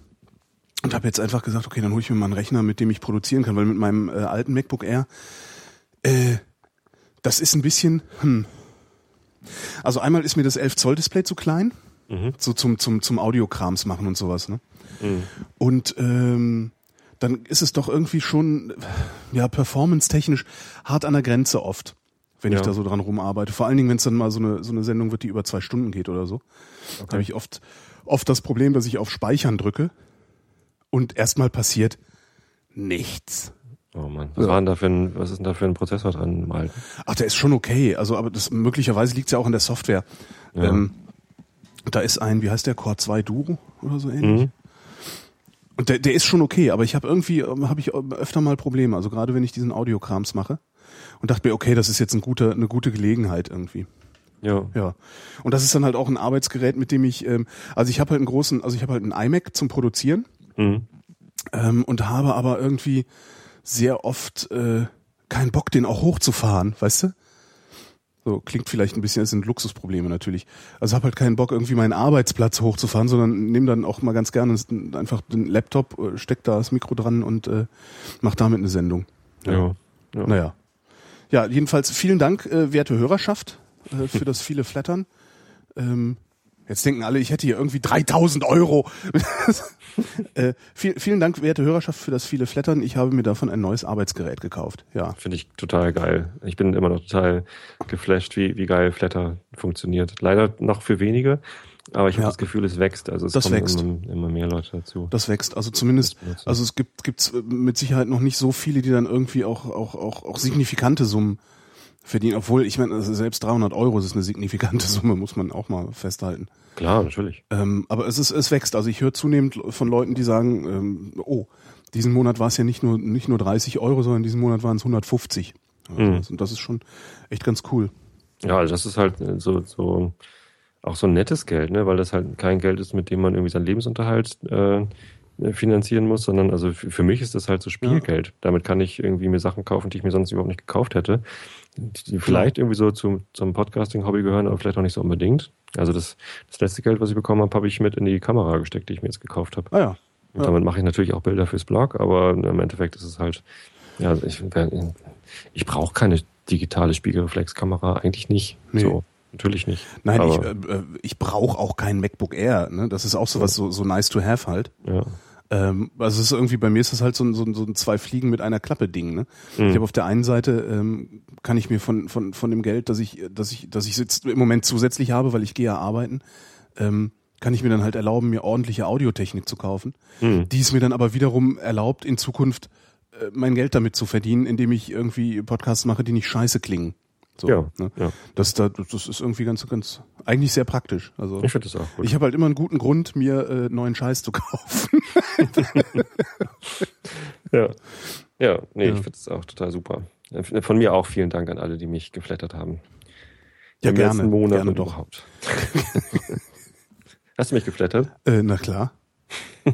und habe jetzt einfach gesagt, okay, dann hole ich mir mal einen Rechner, mit dem ich produzieren kann, weil mit meinem äh, alten MacBook Air, äh, das ist ein bisschen, hm. Also einmal ist mir das 11 Zoll Display zu klein, Mhm. so zum zum zum Audiokrams machen und sowas, ne? Mhm. Und ähm, dann ist es doch irgendwie schon, ja, performance-technisch hart an der Grenze oft, wenn Ja. ich da so dran rumarbeite. Vor allen Dingen, wenn es dann mal so eine, so eine Sendung wird, die über zwei Stunden geht oder so. Da habe ich oft, oft das Problem, dass ich auf Speichern drücke und erstmal passiert nichts. Oh Mann. Was Ja. war denn da für ein, was ist denn da für ein Prozessor dran im alten? Ach, der ist schon okay. Also, aber das möglicherweise liegt ja auch an der Software. Ja. Ähm, da ist ein, wie heißt der, Core 2 Duo oder so ähnlich. Mhm. Und der, der ist schon okay, aber ich habe irgendwie, ähm, habe ich öfter mal Probleme. Also gerade wenn ich diesen Audiokrams mache und dachte mir, okay, das ist jetzt ein guter, eine gute Gelegenheit irgendwie. Ja. Ja. Und das ist dann halt auch ein Arbeitsgerät, mit dem ich, ähm, also ich habe halt einen großen, also ich habe halt einen iMac zum Produzieren Mhm. ähm, und habe aber irgendwie sehr oft äh, keinen Bock, den auch hochzufahren, weißt du? So klingt vielleicht ein bisschen, es sind Luxusprobleme natürlich. Also habe halt keinen Bock, irgendwie meinen Arbeitsplatz hochzufahren, sondern nehme dann auch mal ganz gerne einfach den Laptop, äh, steck da das Mikro dran und äh, mach damit eine Sendung. Ja. ja. Naja. Ja, jedenfalls vielen Dank, äh, werte Hörerschaft, äh, für das viele Flattern. Ähm, jetzt denken alle, ich hätte hier irgendwie 3000 Euro. äh, viel, vielen Dank, werte Hörerschaft, für das viele Flattern. Ich habe mir davon ein neues Arbeitsgerät gekauft. Ja. Finde ich total geil. Ich bin immer noch total geflasht, wie, wie geil Flatter funktioniert. Leider noch für wenige, aber ich habe Ja. das Gefühl, es wächst. Also es Das kommen wächst. Immer, immer mehr Leute dazu. Das wächst. Also zumindest, also es gibt gibt's mit Sicherheit noch nicht so viele, die dann irgendwie auch, auch, auch, auch signifikante Summen verdienen. Obwohl, ich meine, also selbst 300 Euro ist eine signifikante Summe, muss man auch mal festhalten. Klar, natürlich. Ähm, aber es ist, es wächst. Also ich höre zunehmend von Leuten, die sagen, ähm, oh, diesen Monat war es ja nicht nur nicht nur 30 Euro, sondern diesen Monat waren es 150. Also Mhm. das- Und das ist schon echt ganz cool. Ja, also das ist halt so, so auch so ein nettes Geld, ne? weil das halt kein Geld ist, mit dem man irgendwie seinen Lebensunterhalt äh, finanzieren muss, sondern also für mich ist das halt so Spielgeld. Damit kann ich irgendwie mir Sachen kaufen, die ich mir sonst überhaupt nicht gekauft hätte, die vielleicht irgendwie so zum, zum Podcasting-Hobby gehören, aber vielleicht auch nicht so unbedingt. Also das, das letzte Geld, was ich bekommen habe, habe ich mit in die Kamera gesteckt, die ich mir jetzt gekauft habe. Ah ja. Und Ja. damit mache ich natürlich auch Bilder fürs Blog, aber im Endeffekt ist es halt, ja, also ich, ich brauche keine digitale Spiegelreflexkamera, eigentlich nicht. Nee. So, natürlich nicht. Nein, ich, aber, äh, äh, ich brauche auch kein MacBook Air. Ne? Das ist auch sowas so, so nice to have halt. ja. Ähm, also es ist irgendwie, bei mir ist das halt so ein, so ein, so ein zwei Fliegen mit einer Klappe Ding. Ne? Mhm. Ich habe auf der einen Seite ähm, kann ich mir von, von, von dem Geld, das ich, dass ich, dass ich jetzt im Moment zusätzlich habe, weil ich gehe ja arbeiten, ähm, kann ich mir dann halt erlauben, mir ordentliche Audiotechnik zu kaufen, Mhm. die es mir dann aber wiederum erlaubt, in Zukunft äh, mein Geld damit zu verdienen, indem ich irgendwie Podcasts mache, die nicht scheiße klingen. So, Ja, ne? ja. Das, da, das ist irgendwie ganz, ganz, eigentlich sehr praktisch. Also Ich finde das auch gut. ich habe halt immer einen guten Grund, mir äh, neuen Scheiß zu kaufen. ja. Ja, nee, Ja. ich finde das auch total super. Von mir auch vielen Dank an alle, die mich geflattert haben. Ja, Im gerne, letzten Monat gerne doch. überhaupt. Hast du mich geflattert? Äh, na klar.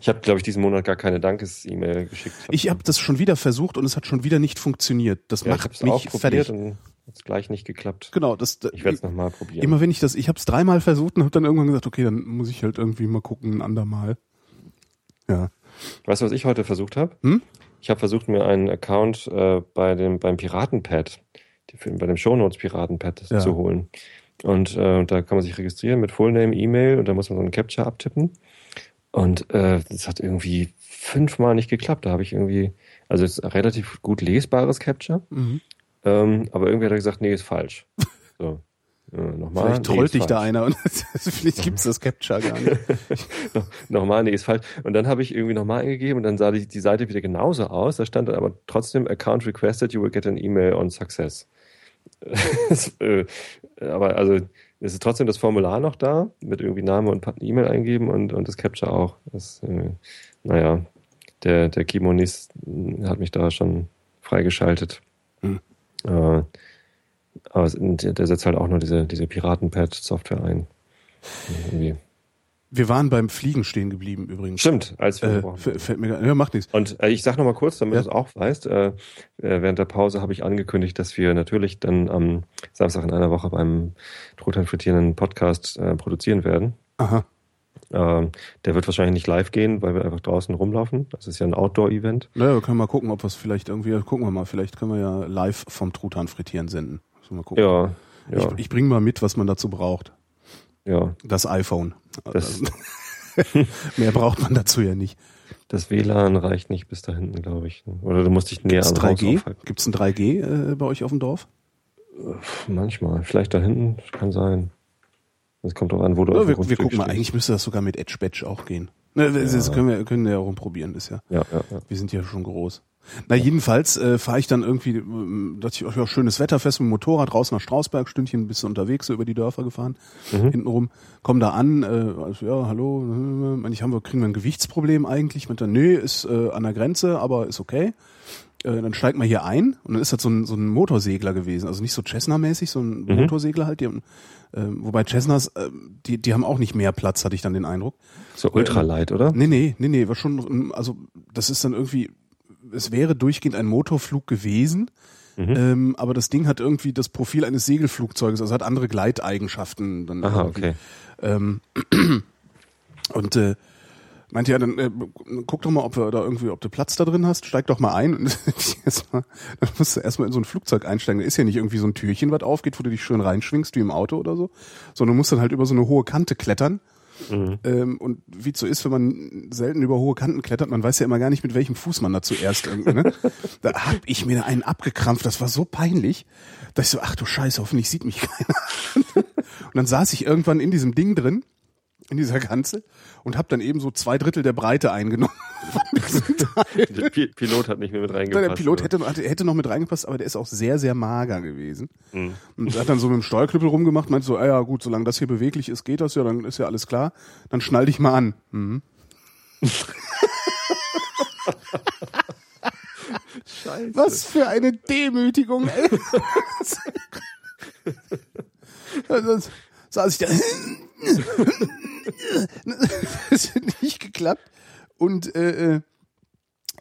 Ich habe, glaube ich, diesen Monat gar keine Dankes-E-Mail geschickt. Ich habe das schon wieder versucht und es hat schon wieder nicht funktioniert. Das ja, ich macht auch mich probiert fertig. und hat gleich nicht geklappt. Genau, das Ich werde es nochmal probieren. immer wenn ich das, ich habe es dreimal versucht und habe dann irgendwann gesagt, okay, dann muss ich halt irgendwie mal gucken, ein andermal. Ja. Weißt du, was ich heute versucht habe? Hm? Ich habe versucht, mir einen Account äh, bei dem, beim Piratenpad, die, bei dem Shownotes Piratenpad Ja. zu holen. Und äh, da kann man sich registrieren mit Fullname, E-Mail und da muss man so einen Capture abtippen. Und äh, das hat irgendwie fünfmal nicht geklappt. Da habe ich irgendwie, also es ist ein relativ gut lesbares Capture, Mhm. ähm, aber irgendwie hat er gesagt, nee, ist falsch. So. Äh, nochmal, Vielleicht nee, trollt ist dich da falsch. einer und vielleicht gibt's das Capture gar nicht. No- nochmal, nee, ist falsch. Und dann habe ich irgendwie nochmal eingegeben und dann sah die, die Seite wieder genauso aus. Da stand dann aber trotzdem Account requested, you will get an email on success. Das, äh, aber also es ist trotzdem das Formular noch da, mit irgendwie Name und E-Mail eingeben und, und das Capture auch. Das, äh, naja, der, der Kimonis äh, hat mich da schon freigeschaltet. Hm. Äh, aber es- der, der setzt halt auch nur diese, diese Piratenpad-Software ein. Irgendwie. Wir waren beim Fliegen stehen geblieben übrigens. Stimmt, als wir Äh, fällt mir gar, ja, macht nichts. Und äh, ich sag noch mal kurz, damit Ja. du es auch weißt, äh, äh, während der Pause habe ich angekündigt, dass wir natürlich dann am Samstag in einer Woche beim Truthahn frittierenden Podcast äh, produzieren werden. Aha. Ähm, der wird wahrscheinlich nicht live gehen, weil wir einfach draußen rumlaufen. Das ist ja ein Outdoor-Event. Naja, wir können mal gucken, ob wir es vielleicht irgendwie, gucken wir mal, vielleicht können wir ja live vom Truthahn frittieren senden. Mal gucken. Ja, ja, Ich, ich bringe mal mit, was man dazu braucht. ja. Das iPhone. Das- Mehr braucht man dazu ja nicht. Das WLAN reicht nicht bis da hinten, glaube ich. Oder du musst dich näher Gibt's am Haus 3G? aufhalten. Gibt's ein 3G äh, bei euch auf dem Dorf? Manchmal. Vielleicht da hinten, kann sein. Das kommt drauf an, wo du Ja, wir, wir gucken mal, eigentlich müsste das sogar mit Edge Badge auch gehen. Ne, das das können wir können wir ja rumprobieren, ist ja. Ja, ja, ja. Wir sind ja schon groß. Na, jedenfalls äh, fahre ich dann irgendwie, ähm, dachte ich, ach ja, schönes Wetter, fest mit dem Motorrad raus nach Strausberg, Stündchen ein bisschen unterwegs, so über die Dörfer gefahren, hintenrum, komm da an, äh, also, ja, hallo, äh, meine ich, haben wir, kriegen wir ein Gewichtsproblem eigentlich? Meint er, nee, ist äh, an der Grenze, aber ist okay. Äh, dann steigt man hier ein und dann ist das so ein, so ein Motorsegler gewesen, also nicht so Cessna-mäßig, so ein Motorsegler halt, die haben, äh, wobei Cessnas, äh, die, die haben auch nicht mehr Platz, hatte ich dann den Eindruck. So ultralight, oder? Nee, nee, nee, nee, war schon, also das ist dann irgendwie, es wäre durchgehend ein Motorflug gewesen, Mhm. ähm, aber das Ding hat irgendwie das Profil eines Segelflugzeuges, also hat andere Gleiteigenschaften. Dann Aha, irgendwie. okay. Ähm, und äh, meinte ja, dann äh, guck doch mal, ob wir da irgendwie, ob du Platz da drin hast, steig doch mal ein. Und dann musst du erstmal in so ein Flugzeug einsteigen. Da ist ja nicht irgendwie so ein Türchen, was aufgeht, wo du dich schön reinschwingst wie im Auto oder so, sondern du musst dann halt über so eine hohe Kante klettern. Mhm. Ähm, und wie es so ist, wenn man selten über hohe Kanten klettert, man weiß ja immer gar nicht, mit welchem Fuß man da zuerst irgendwie, ne? Da hab ich mir einen abgekrampft, das war so peinlich, dass ich so, ach du Scheiße, hoffentlich sieht mich keiner. Und dann saß ich irgendwann in diesem Ding drin, in dieser Kanzel, und hab dann eben so zwei Drittel der Breite eingenommen. Der Pi- Pilot hat nicht mehr mit reingepasst. der Pilot hätte, hätte, noch mit reingepasst, aber der ist auch sehr, sehr mager gewesen. Mhm. Und hat dann so mit dem Steuerknüppel rumgemacht, meinte so, ah ja gut, solange das hier beweglich ist, geht das ja, dann ist ja alles klar. Dann schnall dich mal an. Mhm. Scheiße. Was für eine Demütigung, ey. Saß ich da. Das hat nicht geklappt. Und äh, äh,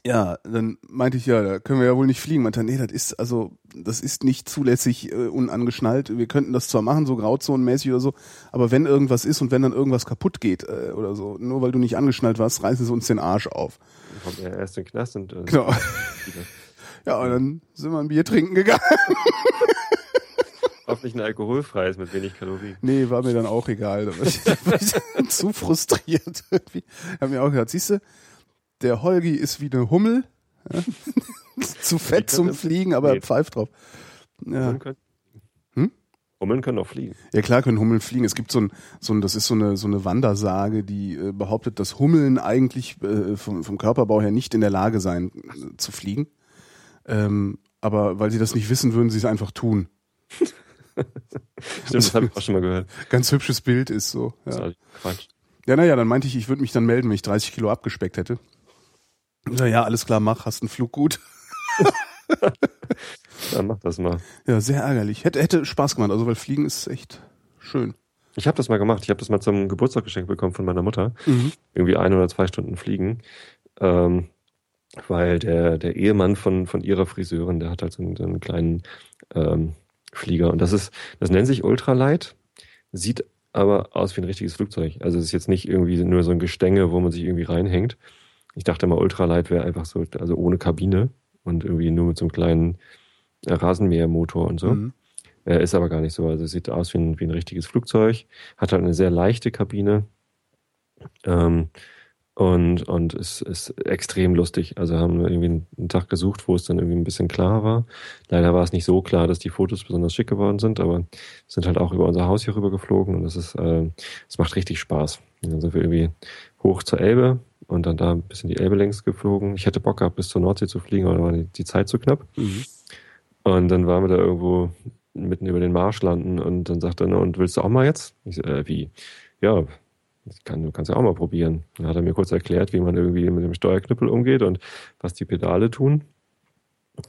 ja, dann meinte ich, ja, da können wir ja wohl nicht fliegen. Meinte, nee, das ist also, das ist nicht zulässig äh, unangeschnallt. Wir könnten das zwar machen, so grauzonenmäßig oder so, aber wenn irgendwas ist und wenn dann irgendwas kaputt geht äh, oder so, nur weil du nicht angeschnallt warst, reißen sie uns den Arsch auf. Dann kommt er erst in den Knast und äh, Genau. Ja, und dann sind wir ein Bier trinken gegangen. hoffentlich ein alkoholfreies mit wenig Kalorien. Nee, war mir dann auch egal. Da war ich, ich zu frustriert irgendwie. Hab mir auch gedacht, siehst du, der Holgi ist wie eine Hummel. Zu fett zum Fliegen, aber Nee. er pfeift drauf. Ja. Hummeln können, Hm? Hummeln können auch fliegen. ja, klar können Hummeln fliegen. Es gibt so ein, so ein das ist so eine, so eine Wandersage, die äh, behauptet, dass Hummeln eigentlich äh, vom, vom Körperbau her nicht in der Lage seien äh, zu fliegen. Ähm, aber weil sie das nicht wissen, würden sie es einfach tun. Stimmt, das habe ich auch schon mal gehört. Ganz hübsches Bild ist so. Ja. halt Quatsch. Ja, naja, dann meinte ich, ich würde mich dann melden, wenn ich 30 Kilo abgespeckt hätte. Na ja, alles klar, mach, hast einen Flug gut. Dann mach das mal. Ja, sehr ärgerlich. Hätte, hätte Spaß gemacht, also weil Fliegen ist echt schön. Ich habe das mal gemacht. Ich habe das mal zum Geburtstag geschenkt bekommen von meiner Mutter. Mhm. Irgendwie ein oder zwei Stunden fliegen. Ähm, weil der, der Ehemann von, von ihrer Friseurin, der hat halt so einen, so einen kleinen ähm, Flieger. Und das ist, das nennt sich Ultralight, sieht aber aus wie ein richtiges Flugzeug. Also es ist jetzt nicht irgendwie nur so ein Gestänge, wo man sich irgendwie reinhängt. Ich dachte mal, Ultralight wäre einfach so, also ohne Kabine und irgendwie nur mit so einem kleinen äh, Rasenmähermotor und so. Mhm. Äh, ist aber gar nicht so. Also es sieht aus wie ein, wie ein richtiges Flugzeug, hat halt eine sehr leichte Kabine. Ähm, Und, und es ist extrem lustig. Also haben wir irgendwie einen Tag gesucht, wo es dann irgendwie ein bisschen klar war. Leider war es nicht so klar, dass die Fotos besonders schick geworden sind, aber sind halt auch über unser Haus hier rüber geflogen und es ist, äh, es macht richtig Spaß. Und dann sind wir irgendwie hoch zur Elbe und dann da ein bisschen die Elbe längs geflogen. Ich hätte Bock gehabt, bis zur Nordsee zu fliegen, aber da war die, die Zeit zu knapp. Mhm. Und dann waren wir da irgendwo mitten über den Marsch landen und dann sagt er, und willst du auch mal jetzt? Ich so, äh, wie? Ja, kann, du kannst ja auch mal probieren. Dann hat er mir kurz erklärt, wie man irgendwie mit dem Steuerknüppel umgeht und was die Pedale tun.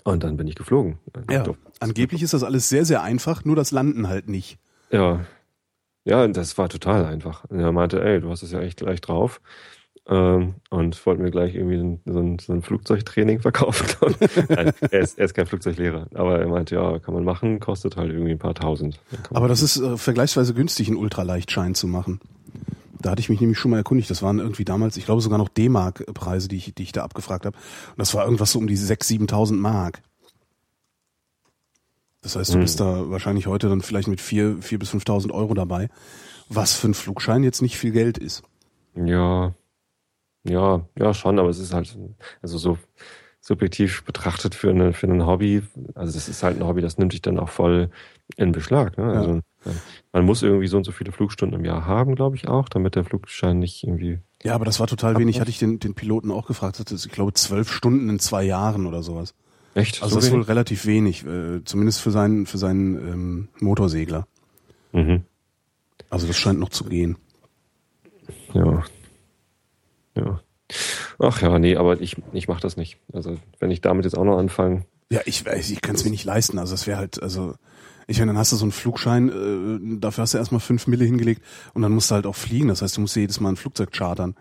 Und dann bin ich geflogen. Ja, angeblich ist das alles sehr, sehr einfach, nur das Landen halt nicht. Ja. Ja, das war total einfach. Und er meinte, ey, du hast es ja echt gleich drauf. Ähm, und wollte mir gleich irgendwie so ein, so ein Flugzeugtraining verkaufen. Nein, er, ist, er ist kein Flugzeuglehrer, aber er meinte, ja, kann man machen, kostet halt irgendwie ein paar tausend. Aber das ist äh, vergleichsweise günstig, einen Ultraleichtschein zu machen. Da hatte ich mich nämlich schon mal erkundigt. Das waren irgendwie damals, ich glaube sogar noch D-Mark-Preise, die ich, die ich da abgefragt habe. Und das war irgendwas so um die 6.000, 7.000 Mark. Das heißt, du bist da wahrscheinlich heute dann vielleicht mit 4, 4 bis 5.000 Euro dabei, was für einen Flugschein jetzt nicht viel Geld ist. Ja, ja, ja schon, aber es ist halt, also so subjektiv betrachtet für, eine, für ein Hobby, also das ist halt ein Hobby, das nimmt dich dann auch voll in Beschlag. Ne? Also ja. Man muss irgendwie so und so viele Flugstunden im Jahr haben, glaube ich auch, damit der Flugschein nicht irgendwie. Ja, aber das war total wenig. Hatte ich den, den Piloten auch gefragt. Das ist, ich glaube, zwölf Stunden in zwei Jahren oder sowas. Echt? Also so das ist wohl relativ wenig, äh, zumindest für seinen, für seinen ähm, Motorsegler. Mhm. Also das scheint noch zu gehen. Ja. Ja. Ach ja, nee, aber ich, ich mache das nicht. Also wenn ich damit jetzt auch noch anfange. Ja, ich weiß, ich kann es mir nicht leisten. Also es wäre halt, also ich meine, dann hast du so einen Flugschein, äh, dafür hast du erstmal fünf Mille hingelegt und dann musst du halt auch fliegen. Das heißt, du musst jedes Mal ein Flugzeug chartern.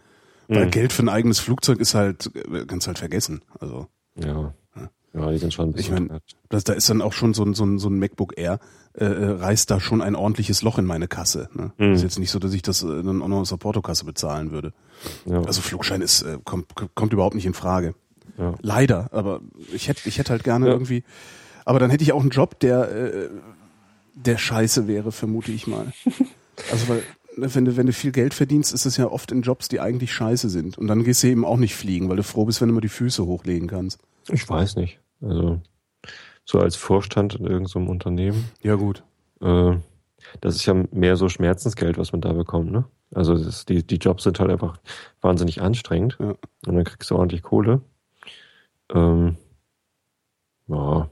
Weil mhm. Geld für ein eigenes Flugzeug ist halt, äh, kannst halt vergessen. Also. Ja. Ja, die sind schon ein bisschen. Ich meine, da ist dann auch schon so ein, so ein, so ein MacBook Air, äh, äh, reißt da schon ein ordentliches Loch in meine Kasse. Ne? Mhm. Ist jetzt nicht so, dass ich das äh, dann auch noch aus der Portokasse bezahlen würde. Ja. Also Flugschein ist, äh, kommt, kommt überhaupt nicht in Frage. Ja. Leider, aber ich hätte ich hätte halt gerne ja. irgendwie, aber dann hätte ich auch einen Job, der, äh, der scheiße wäre, vermute ich mal. also weil, ne, wenn du, wenn du viel Geld verdienst, ist es ja oft in Jobs, die eigentlich scheiße sind. Und dann gehst du eben auch nicht fliegen, weil du froh bist, wenn du mal die Füße hochlegen kannst. Ich weiß nicht. Also so als Vorstand in irgendeinem Unternehmen. Ja gut. Äh, das ist ja mehr so Schmerzensgeld, was man da bekommt, ne? Also das, die, die Jobs sind halt einfach wahnsinnig anstrengend. Ja. Und dann kriegst du ordentlich Kohle. Ähm, ja,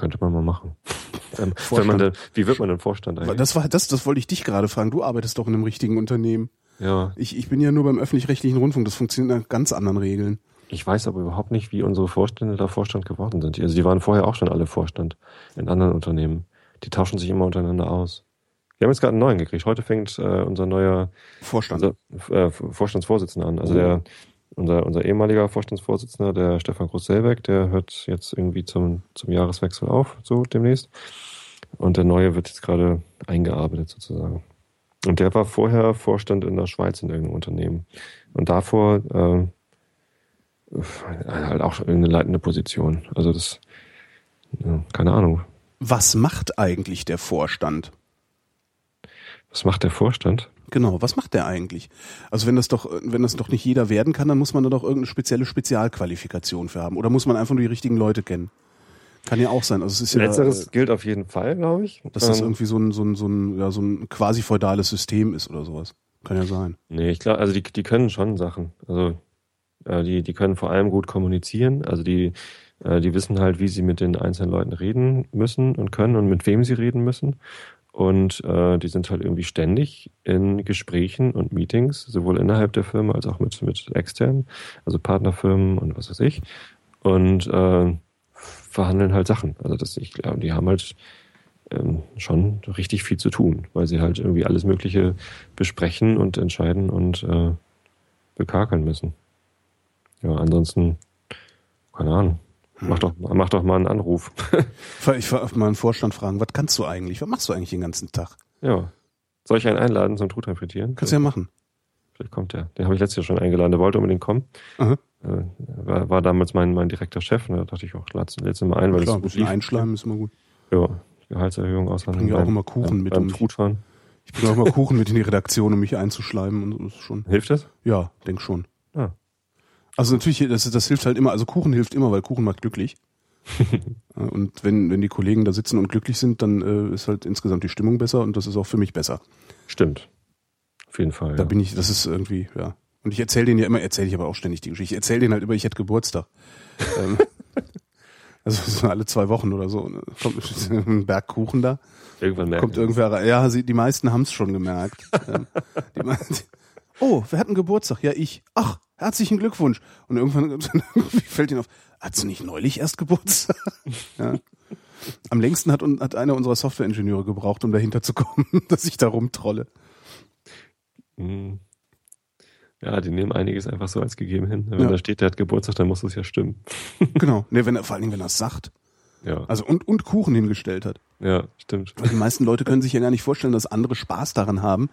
könnte man mal machen. Ähm, wenn man da, wie wird man denn Vorstand eigentlich? Das war das, das wollte ich dich gerade fragen. Du arbeitest doch in einem richtigen Unternehmen. Ja. Ich, ich bin ja nur beim öffentlich-rechtlichen Rundfunk. Das funktioniert nach ganz anderen Regeln. Ich weiß aber überhaupt nicht, wie unsere Vorstände da Vorstand geworden sind. Also die waren vorher auch schon alle Vorstand in anderen Unternehmen. Die tauschen sich immer untereinander aus. Wir haben jetzt gerade einen neuen gekriegt. Heute fängt äh, unser neuer Vorstand. Unser, äh, Vorstandsvorsitzender an. Also der, unser, unser ehemaliger Vorstandsvorsitzender, der Stefan Groß-Selbeck, der hört jetzt irgendwie zum, zum Jahreswechsel auf, so demnächst. Und der neue wird jetzt gerade eingearbeitet sozusagen. Und der war vorher Vorstand in der Schweiz in irgendeinem Unternehmen. Und davor äh, halt auch eine leitende Position. Also das, ja, keine Ahnung. Was macht eigentlich der Vorstand? Was macht der Vorstand? Genau, was macht der eigentlich? Also wenn das doch, wenn das doch nicht jeder werden kann, dann muss man da doch irgendeine spezielle Spezialqualifikation für haben. Oder muss man einfach nur die richtigen Leute kennen? Kann ja auch sein. Also es ist Letzteres ja, gilt auf jeden Fall, glaube ich. Dass das ähm, irgendwie so ein, so ein, so ein, ja, so ein quasi feudales System ist oder sowas. Kann ja sein. Nee, ich glaube, also die, die können schon Sachen. Also äh, die, die können vor allem gut kommunizieren. Also die, äh, die wissen halt, wie sie mit den einzelnen Leuten reden müssen und können und mit wem sie reden müssen. Und äh, die sind halt irgendwie ständig in Gesprächen und Meetings, sowohl innerhalb der Firma als auch mit, mit externen, also Partnerfirmen und was weiß ich. Und äh, verhandeln halt Sachen. Also das, ich glaube, die haben halt ähm, schon richtig viel zu tun, weil sie halt irgendwie alles Mögliche besprechen und entscheiden und äh, bekakeln müssen ja, ansonsten, keine Ahnung. Mach doch, mach doch mal einen Anruf. ich will mal einen Vorstand fragen, was kannst du eigentlich? Was machst du eigentlich den ganzen Tag? Ja. Soll ich einen einladen zum Truthahn frittieren? Kannst du ja machen. Vielleicht kommt der. Den habe ich letztes Jahr schon eingeladen. Der wollte unbedingt kommen. Aha. Äh, war, war damals mein, mein direkter Chef. Und da dachte ich auch, lad's jetzt mal ein, weil Klar, das gut Einschleimen ist immer gut. Ja, Gehaltserhöhung aushandeln. Bringen ja auch immer Kuchen beim, mit. Beim Truthahn. Ich bringe auch mal Kuchen mit in die Redaktion, um mich einzuschleimen und so. Ist schon. Hilft das? Ja, denk schon. Ah. Also natürlich, das, das hilft halt immer, also Kuchen hilft immer, weil Kuchen macht glücklich. Und wenn, wenn die Kollegen da sitzen und glücklich sind, dann äh, ist halt insgesamt die Stimmung besser und das ist auch für mich besser. Stimmt. Auf jeden Fall. Da ja. bin ich, das ist irgendwie, ja. Und ich erzähle denen ja immer, erzähle ich aber auch ständig die Geschichte. Ich erzähle denen halt immer, ich hätte Geburtstag. ähm, also so alle zwei Wochen oder so. ne? Kommt ein Berg Kuchen da. Irgendwann merken Kommt irgendwer rein. Ja, sie, die meisten haben es schon gemerkt. ähm, die meisten, oh, wer hat einen Geburtstag? Ja, ich. Ach, herzlichen Glückwunsch. Und irgendwann fällt ihnen auf, hat sie nicht neulich erst Geburtstag? ja. Am längsten hat, hat einer unserer Softwareingenieure gebraucht, um dahinter zu kommen, dass ich da rumtrolle. Mhm. Ja, die nehmen einiges einfach so als gegeben hin. Wenn Ja. da steht, der hat Geburtstag, dann muss es ja stimmen. Genau. Nee, wenn er, vor allen Dingen, wenn er es sagt. Ja, Also und, und Kuchen hingestellt hat. ja, stimmt. Weil die meisten Leute können sich ja gar nicht vorstellen, dass andere Spaß daran haben,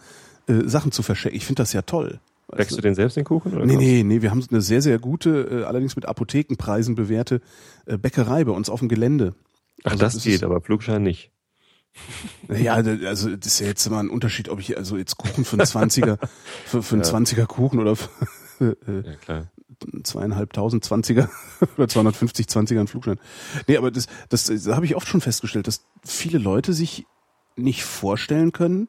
äh, Sachen zu verschenken. Ich finde das ja toll. Backst du den selbst den Kuchen? Oder Nee, nee, nee, wir haben eine sehr, sehr gute, äh, allerdings mit Apothekenpreisen bewährte äh, Bäckerei bei uns auf dem Gelände. du? Ach, Also das, das geht, ist- aber Flugschein nicht. Ja, also das ist ja jetzt immer ein Unterschied, ob ich also jetzt Kuchen für einen 20er, für, für einen Ja. 20er Kuchen oder für äh, Ja, klar. Zweieinhalbtausend 20er oder 250 20er einen Flugschein. Nee, aber das, das, das habe ich oft schon festgestellt, dass viele Leute sich nicht vorstellen können,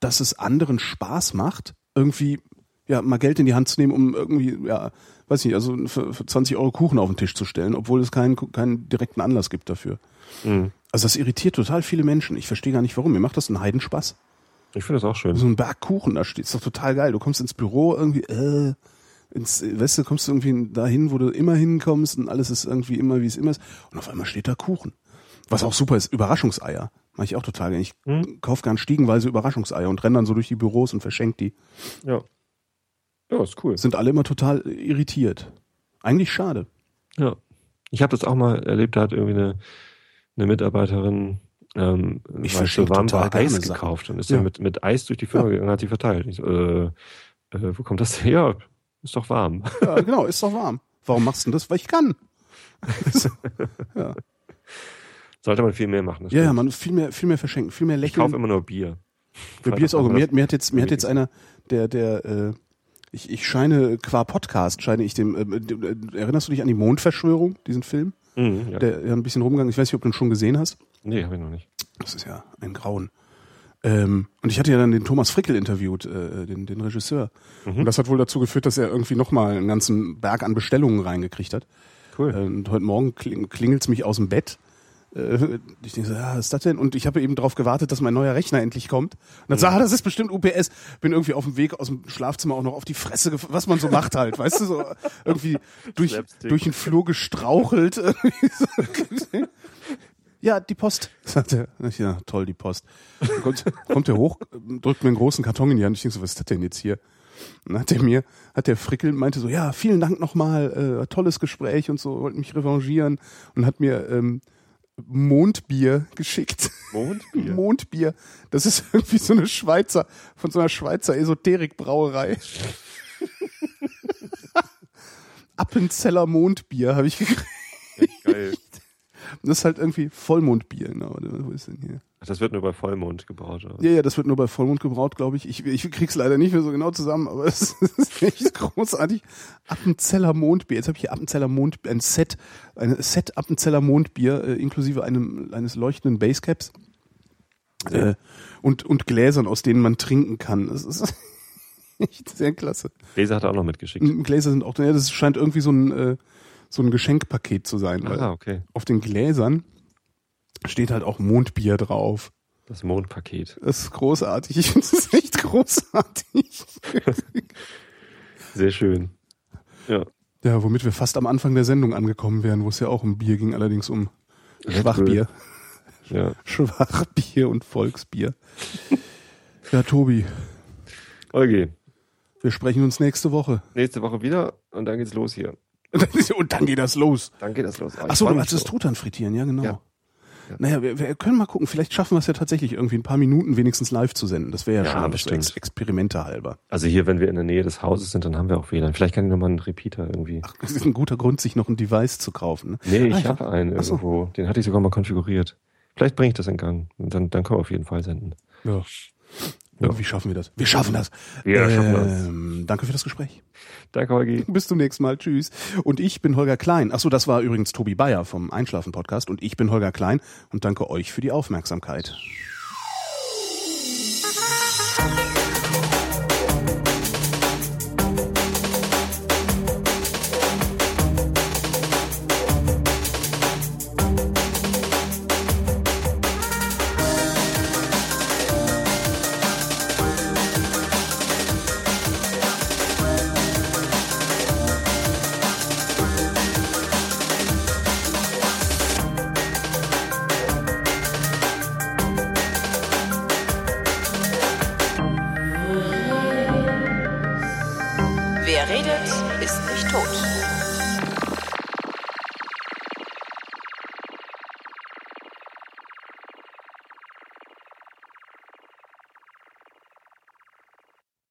dass es anderen Spaß macht, irgendwie ja mal Geld in die Hand zu nehmen, um irgendwie, ja, weiß nicht, also für, für 20 Euro Kuchen auf den Tisch zu stellen, obwohl es keinen, keinen direkten Anlass gibt dafür. Mhm. Also das irritiert total viele Menschen. Ich verstehe gar nicht warum. Mir macht das einen Heidenspaß. Ich finde das auch schön. So ein Berg Kuchen da steht, ist doch total geil. Du kommst ins Büro irgendwie, äh, ins, weißt du, kommst du irgendwie dahin, wo du immer hinkommst und alles ist irgendwie immer, wie es immer ist. Und auf einmal steht da Kuchen. Was auch super ist, Überraschungseier. Mach ich auch total gerne. Ich Hm? kauf gern stiegenweise Überraschungseier und renn dann so durch die Büros und verschenk die. Ja. Ja, ist cool. Sind alle immer total irritiert. Eigentlich schade. Ja. Ich habe das auch mal erlebt, da hat irgendwie eine, eine Mitarbeiterin ähm, Ich verschenke so warm war, Eis Sachen. gekauft und ist Ja. dann mit, mit Eis durch die Firma Ja. gegangen und hat die verteilt. Ich so, äh, äh, wo kommt das her? Ist doch warm. Ja, genau, ist doch warm. Warum machst du denn das? Weil ich kann. ja, Sollte man viel mehr machen. ja, ja, man viel mehr, viel mehr verschenken, viel mehr Ich lächeln. kaufe immer nur Bier. Der Bier ist auch, mir, mir hat jetzt, mir hat jetzt einer, der, der, äh, ich, ich scheine, qua Podcast, scheine ich dem, äh, dem äh, erinnerst du dich an die Mondverschwörung, diesen Film? Mhm, ja. Der ja ein bisschen rumgegangen, ich weiß nicht, ob du ihn schon gesehen hast. nee, habe ich noch nicht. Das ist ja ein Grauen. Ähm, und ich hatte ja dann den Thomas Frickel interviewt, äh, den, den Regisseur. Mhm. Und das hat wohl dazu geführt, dass er irgendwie nochmal einen ganzen Berg an Bestellungen reingekriegt hat. Cool. Äh, Und heute Morgen kling, klingelt's mich aus dem Bett. Äh, Ich denke so, ja, was ist das denn? Und ich habe eben darauf gewartet, dass mein neuer Rechner endlich kommt. Und dann sag, ah, das ist bestimmt UPS. Bin irgendwie auf dem Weg aus dem Schlafzimmer auch noch auf die Fresse, gef- was man so macht halt, weißt du, so irgendwie durch, Slapstick. durch den Flur gestrauchelt. ja, die Post, sagt er. Ja, toll, die Post. Dann kommt, kommt er hoch, drückt mir einen großen Karton in die Hand. Ich denke so, was ist das denn jetzt hier? Dann hat er mir, hat der Frickel, meinte so, ja, vielen Dank nochmal, äh, tolles Gespräch und so, wollte mich revanchieren und hat mir ähm, Mondbier geschickt. Mondbier. Mondbier. Das ist irgendwie so eine Schweizer, von so einer Schweizer Esoterikbrauerei. Appenzeller Mondbier habe ich gekriegt. Das ist halt irgendwie Vollmondbier. Warte, wo ist denn hier? Ach, Das wird nur bei Vollmond gebraut. Oder? Ja, ja, das wird nur bei Vollmond gebraut, glaube ich. ich. Ich krieg's leider nicht mehr so genau zusammen, aber es ist echt großartig. Appenzeller Mondbier. Jetzt habe ich hier Appenzeller Mondbier, ein Set, ein Set Appenzeller Mondbier, äh, inklusive einem, eines leuchtenden Basecaps. Äh, und, und Gläsern, aus denen man trinken kann. Das ist echt sehr klasse. Laser hat er auch noch mitgeschickt. Gläser sind auch drin. Ja, das scheint irgendwie so ein, äh, so ein Geschenkpaket zu sein. Ah, okay. auf den Gläsern steht halt auch Mondbier drauf. Das Mondpaket. Das ist großartig. Ich finde es echt großartig. Sehr schön. Ja. Ja, womit wir fast am Anfang der Sendung angekommen wären, wo es ja auch um Bier ging, allerdings um Red Schwachbier. Ja. Schwachbier und Volksbier. Ja, Tobi, Okay. wir sprechen uns nächste Woche. Nächste Woche wieder und dann geht's los hier. Und dann geht das los. Dann geht das los. Ah, ich Achso, freu du hast das so. Truthahn frittieren, ja genau. Ja. Ja. Naja, wir, wir können mal gucken, vielleicht schaffen wir es ja tatsächlich irgendwie ein paar Minuten wenigstens live zu senden. Das wäre ja, Ja, schon so bestimmt. Ex Experimente halber. Also hier, wenn wir in der Nähe des Hauses sind, dann haben wir auch WLAN. Vielleicht kann ich nochmal einen Repeater irgendwie. Ach, das ist ein guter Grund, sich noch ein Device zu kaufen. Ne? Nee, Ah, ich ja. habe einen Ach so. irgendwo. Den hatte ich sogar mal konfiguriert. Vielleicht bringe ich das in Gang. Und dann, dann können wir auf jeden Fall senden. Ja. Irgendwie schaffen wir das. Wir schaffen das. Wir schaffen das. Ähm, danke für das Gespräch. Danke, Holgi. Bis zum nächsten Mal. Tschüss. Und ich bin Holger Klein. Ach so, das war übrigens Tobi Bayer vom Einschlafen Podcast. Und ich bin Holger Klein und danke euch für die Aufmerksamkeit.